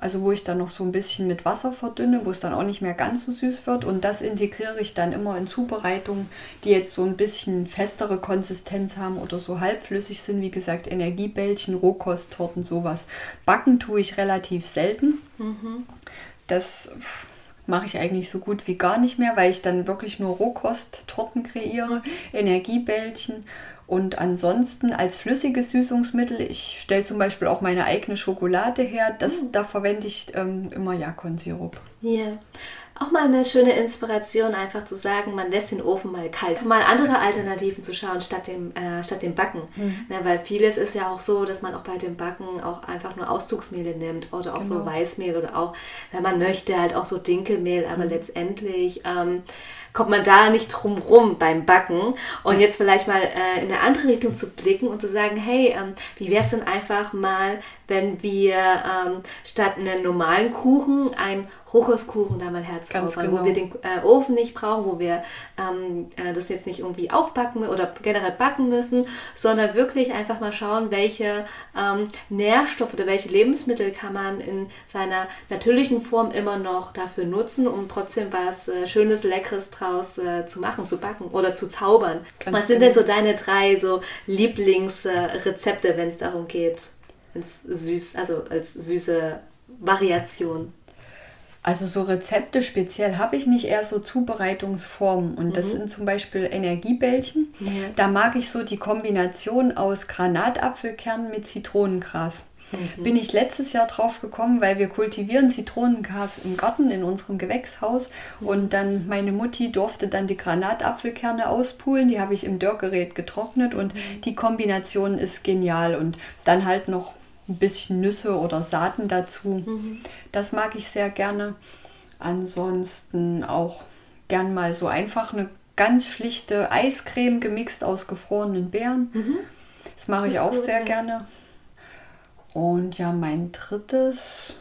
Also wo ich dann noch so ein bisschen mit Wasser verdünne, wo es dann auch nicht mehr ganz so süß wird. Und das integriere ich dann immer in Zubereitungen, die jetzt so ein bisschen festere Konsistenz haben oder so halbflüssig sind. Wie gesagt, Energiebällchen, Rohkosttorten, sowas. Backen tue ich relativ selten. Mhm. Das mache ich eigentlich so gut wie gar nicht mehr, weil ich dann wirklich nur Rohkosttorten kreiere, Energiebällchen und ansonsten als flüssiges Süßungsmittel, ich stelle zum Beispiel auch meine eigene Schokolade her, das, mm. da verwende ich ähm, immer Jakonsirup. Ja. Auch mal eine schöne Inspiration, einfach zu sagen, man lässt den Ofen mal kalt. Mal andere Alternativen zu schauen statt dem, äh, statt dem Backen. Mhm. Ja, weil vieles ist ja auch so, dass man auch bei dem Backen auch einfach nur Auszugsmehle nimmt oder auch genau. so Weißmehl oder auch, wenn man möchte, halt auch so Dinkelmehl. Aber mhm. letztendlich ähm, kommt man da nicht drum rum beim Backen. Und jetzt vielleicht mal äh, in eine andere Richtung zu blicken und zu sagen, hey, ähm, wie wäre es denn einfach mal, wenn wir ähm, statt einen normalen Kuchen einen Rohkostkuchen da mal Herz drauf, genau. wo wir den äh, Ofen nicht brauchen, wo wir ähm, äh, das jetzt nicht irgendwie aufbacken oder generell backen müssen, sondern wirklich einfach mal schauen, welche ähm, Nährstoffe oder welche Lebensmittel kann man in seiner natürlichen Form immer noch dafür nutzen, um trotzdem was äh, Schönes, Leckeres draus äh, zu machen, zu backen oder zu zaubern. Ganz was sind genau. denn so deine drei so Lieblingsrezepte, wenn es darum geht, ins süß, also als süße Variation? Also so Rezepte speziell habe ich nicht, eher so Zubereitungsformen. Und mhm. das sind zum Beispiel Energiebällchen. Ja. Da mag ich so die Kombination aus Granatapfelkernen mit Zitronengras. Mhm. Bin ich letztes Jahr drauf gekommen, weil wir kultivieren Zitronengras im Garten in unserem Gewächshaus. Mhm. Und dann meine Mutti durfte dann die Granatapfelkerne auspulen. Die habe ich im Dörrgerät getrocknet und mhm. die Kombination ist genial. Und dann halt noch ein bisschen Nüsse oder Saaten dazu. Mhm. Das mag ich sehr gerne. Ansonsten auch gern mal so einfach eine ganz schlichte Eiscreme gemixt aus gefrorenen Beeren. Mhm. Das mache ich auch gut, sehr ja. gerne. Und ja, mein drittes,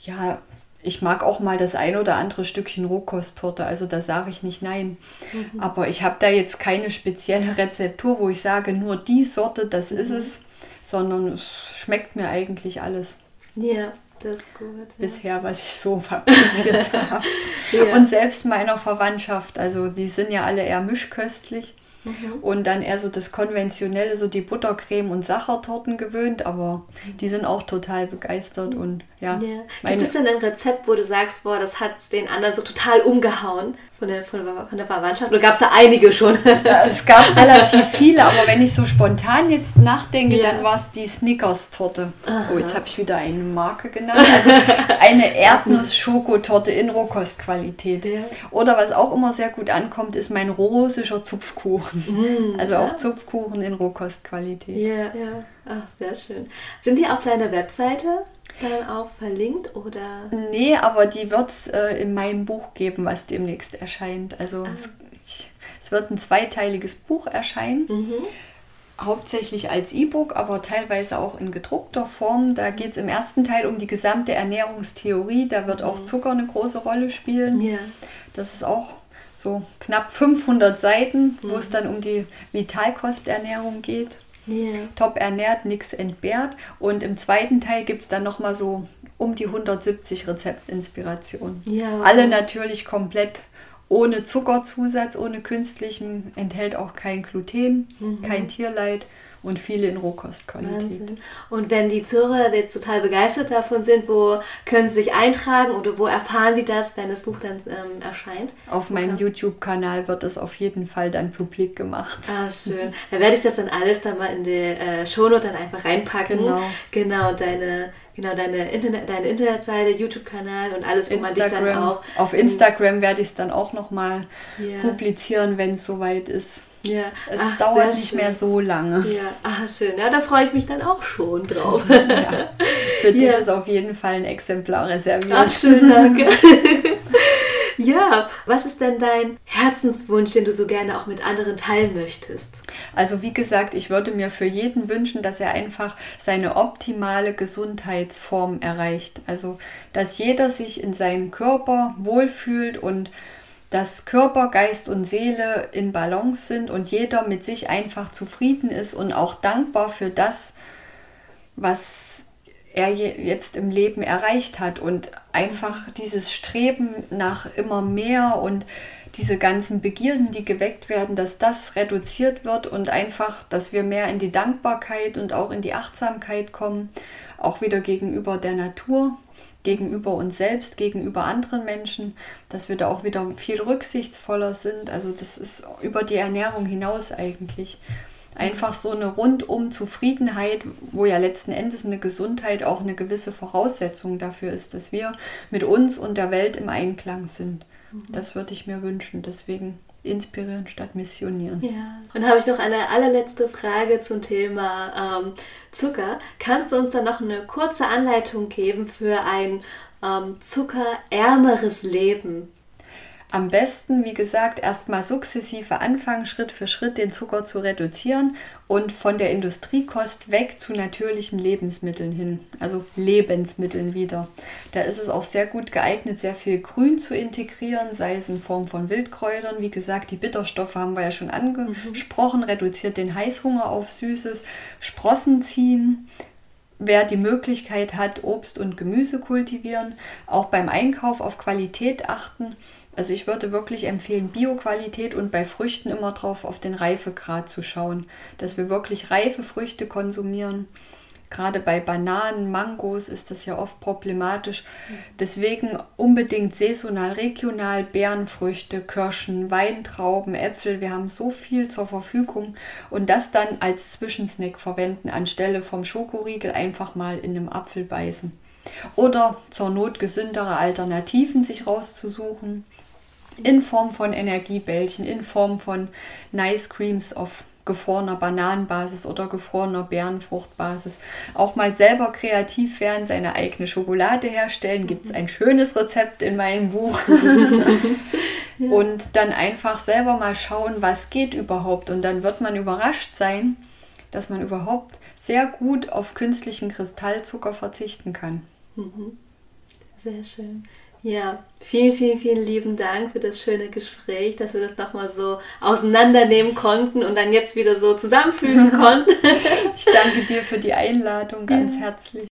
ja, ich mag auch mal das ein oder andere Stückchen Rohkosttorte, also da sage ich nicht nein. Mhm. Aber ich habe da jetzt keine spezielle Rezeptur, wo ich sage, nur die Sorte, das mhm. ist es sondern es schmeckt mir eigentlich alles. Ja, das ist gut. Ja. Bisher, was ich so fabriziert habe. ja. Und selbst meiner Verwandtschaft, also die sind ja alle eher mischköstlich. Mhm. Und dann eher so das konventionelle, so die Buttercreme und Sachertorten gewöhnt, aber die sind auch total begeistert und ja. ja. Gibt es denn ein Rezept, wo du sagst, boah, das hat den anderen so total umgehauen von der, von der, von der Verwandtschaft? Oder gab es da einige schon? Ja, es gab relativ viele, aber wenn ich so spontan jetzt nachdenke, ja. dann war es die Snickers-Torte. Oh, jetzt habe ich wieder eine Marke genannt. Also eine Erdnuss-Schokotorte in Rohkostqualität. Oder was auch immer sehr gut ankommt, ist mein russischer Zupfkuchen. Mm, also auch Zupfkuchen in Rohkostqualität. Ja, ja. Ach, sehr schön. Sind die auf deiner Webseite dann auch verlinkt oder? Nee, aber die wird es äh, in meinem Buch geben, was demnächst erscheint. Also ah. es, ich, es, wird ein zweiteiliges Buch erscheinen. Mhm. Hauptsächlich als E-Book, aber teilweise auch in gedruckter Form. Da geht es im ersten Teil um die gesamte Ernährungstheorie. Da wird mhm. auch Zucker eine große Rolle spielen. Ja. Das ist auch so knapp 500 Seiten, mhm. wo es dann um die Vitalkosternährung geht. Yeah. Top ernährt, nichts entbehrt. Und im zweiten Teil gibt es dann nochmal so um die 170 Rezeptinspirationen. Ja. Alle natürlich komplett ohne Zuckerzusatz, ohne künstlichen, enthält auch kein Gluten, mhm. kein Tierleid und viele in Rohkostqualität. Wahnsinn. Und wenn die Zuhörer jetzt total begeistert davon sind, wo können sie sich eintragen oder wo erfahren die das, wenn das Buch dann ähm, erscheint? Auf meinem YouTube-Kanal wird es auf jeden Fall dann publik gemacht. Ah, schön. Da werde ich das dann alles dann mal in die äh, Shownote dann einfach reinpacken. Genau. Genau, deine genau deine, Internet, deine Internetseite, YouTube-Kanal und alles, wo Instagram. man dich dann auch. Auf Instagram werde ich es dann auch nochmal yeah. publizieren, wenn es soweit ist. Ja. Es Ach, dauert nicht schön. mehr so lange. Ja, Ach, schön. Ja, da freue ich mich dann auch schon drauf. ja. Für dich ist auf jeden Fall ein Exemplar reserviert. Ach, schön, danke. ja, was ist denn dein Herzenswunsch, den du so gerne auch mit anderen teilen möchtest? Also wie gesagt, ich würde mir für jeden wünschen, dass er einfach seine optimale Gesundheitsform erreicht. Also dass jeder sich in seinem Körper wohlfühlt und dass Körper, Geist und Seele in Balance sind und jeder mit sich einfach zufrieden ist und auch dankbar für das, was er jetzt im Leben erreicht hat. Und einfach dieses Streben nach immer mehr und diese ganzen Begierden, die geweckt werden, dass das reduziert wird und einfach, dass wir mehr in die Dankbarkeit und auch in die Achtsamkeit kommen, auch wieder gegenüber der Natur gegenüber uns selbst, gegenüber anderen Menschen, dass wir da auch wieder viel rücksichtsvoller sind. Also das ist über die Ernährung hinaus eigentlich. Einfach so eine rundum Zufriedenheit, wo ja letzten Endes eine Gesundheit auch eine gewisse Voraussetzung dafür ist, dass wir mit uns und der Welt im Einklang sind. Mhm. Das würde ich mir wünschen. Deswegen inspirieren statt missionieren. Ja. Und habe ich noch eine allerletzte Frage zum Thema ähm, Zucker. Kannst du uns dann noch eine kurze Anleitung geben für ein ähm, zuckerärmeres Leben? Am besten, wie gesagt, erstmal sukzessive anfangen, Schritt für Schritt den Zucker zu reduzieren und von der Industriekost weg zu natürlichen Lebensmitteln hin, also Lebensmitteln wieder. Da ist es auch sehr gut geeignet, sehr viel Grün zu integrieren, sei es in Form von Wildkräutern. Wie gesagt, die Bitterstoffe haben wir ja schon angesprochen, mhm. reduziert den Heißhunger auf Süßes, Sprossen ziehen, wer die Möglichkeit hat, Obst und Gemüse kultivieren, auch beim Einkauf auf Qualität achten. Also ich würde wirklich empfehlen, Bioqualität und bei Früchten immer drauf auf den Reifegrad zu schauen, dass wir wirklich reife Früchte konsumieren. Gerade bei Bananen, Mangos ist das ja oft problematisch. Deswegen unbedingt saisonal, regional Beerenfrüchte, Kirschen, Weintrauben, Äpfel. Wir haben so viel zur Verfügung und das dann als Zwischensnack verwenden, anstelle vom Schokoriegel einfach mal in einem Apfel beißen. Oder zur Not gesündere Alternativen sich rauszusuchen in Form von Energiebällchen, in Form von Nice Creams auf gefrorener Bananenbasis oder gefrorener Beerenfruchtbasis. Auch mal selber kreativ werden, seine eigene Schokolade herstellen. Gibt es ein schönes Rezept in meinem Buch. ja. Und dann einfach selber mal schauen, was geht überhaupt. Und dann wird man überrascht sein, dass man überhaupt sehr gut auf künstlichen Kristallzucker verzichten kann. Mhm. Sehr schön. Ja, vielen, vielen, vielen lieben Dank für das schöne Gespräch, dass wir das nochmal so auseinandernehmen konnten und dann jetzt wieder so zusammenfügen konnten. ich danke dir für die Einladung ganz ja. herzlich.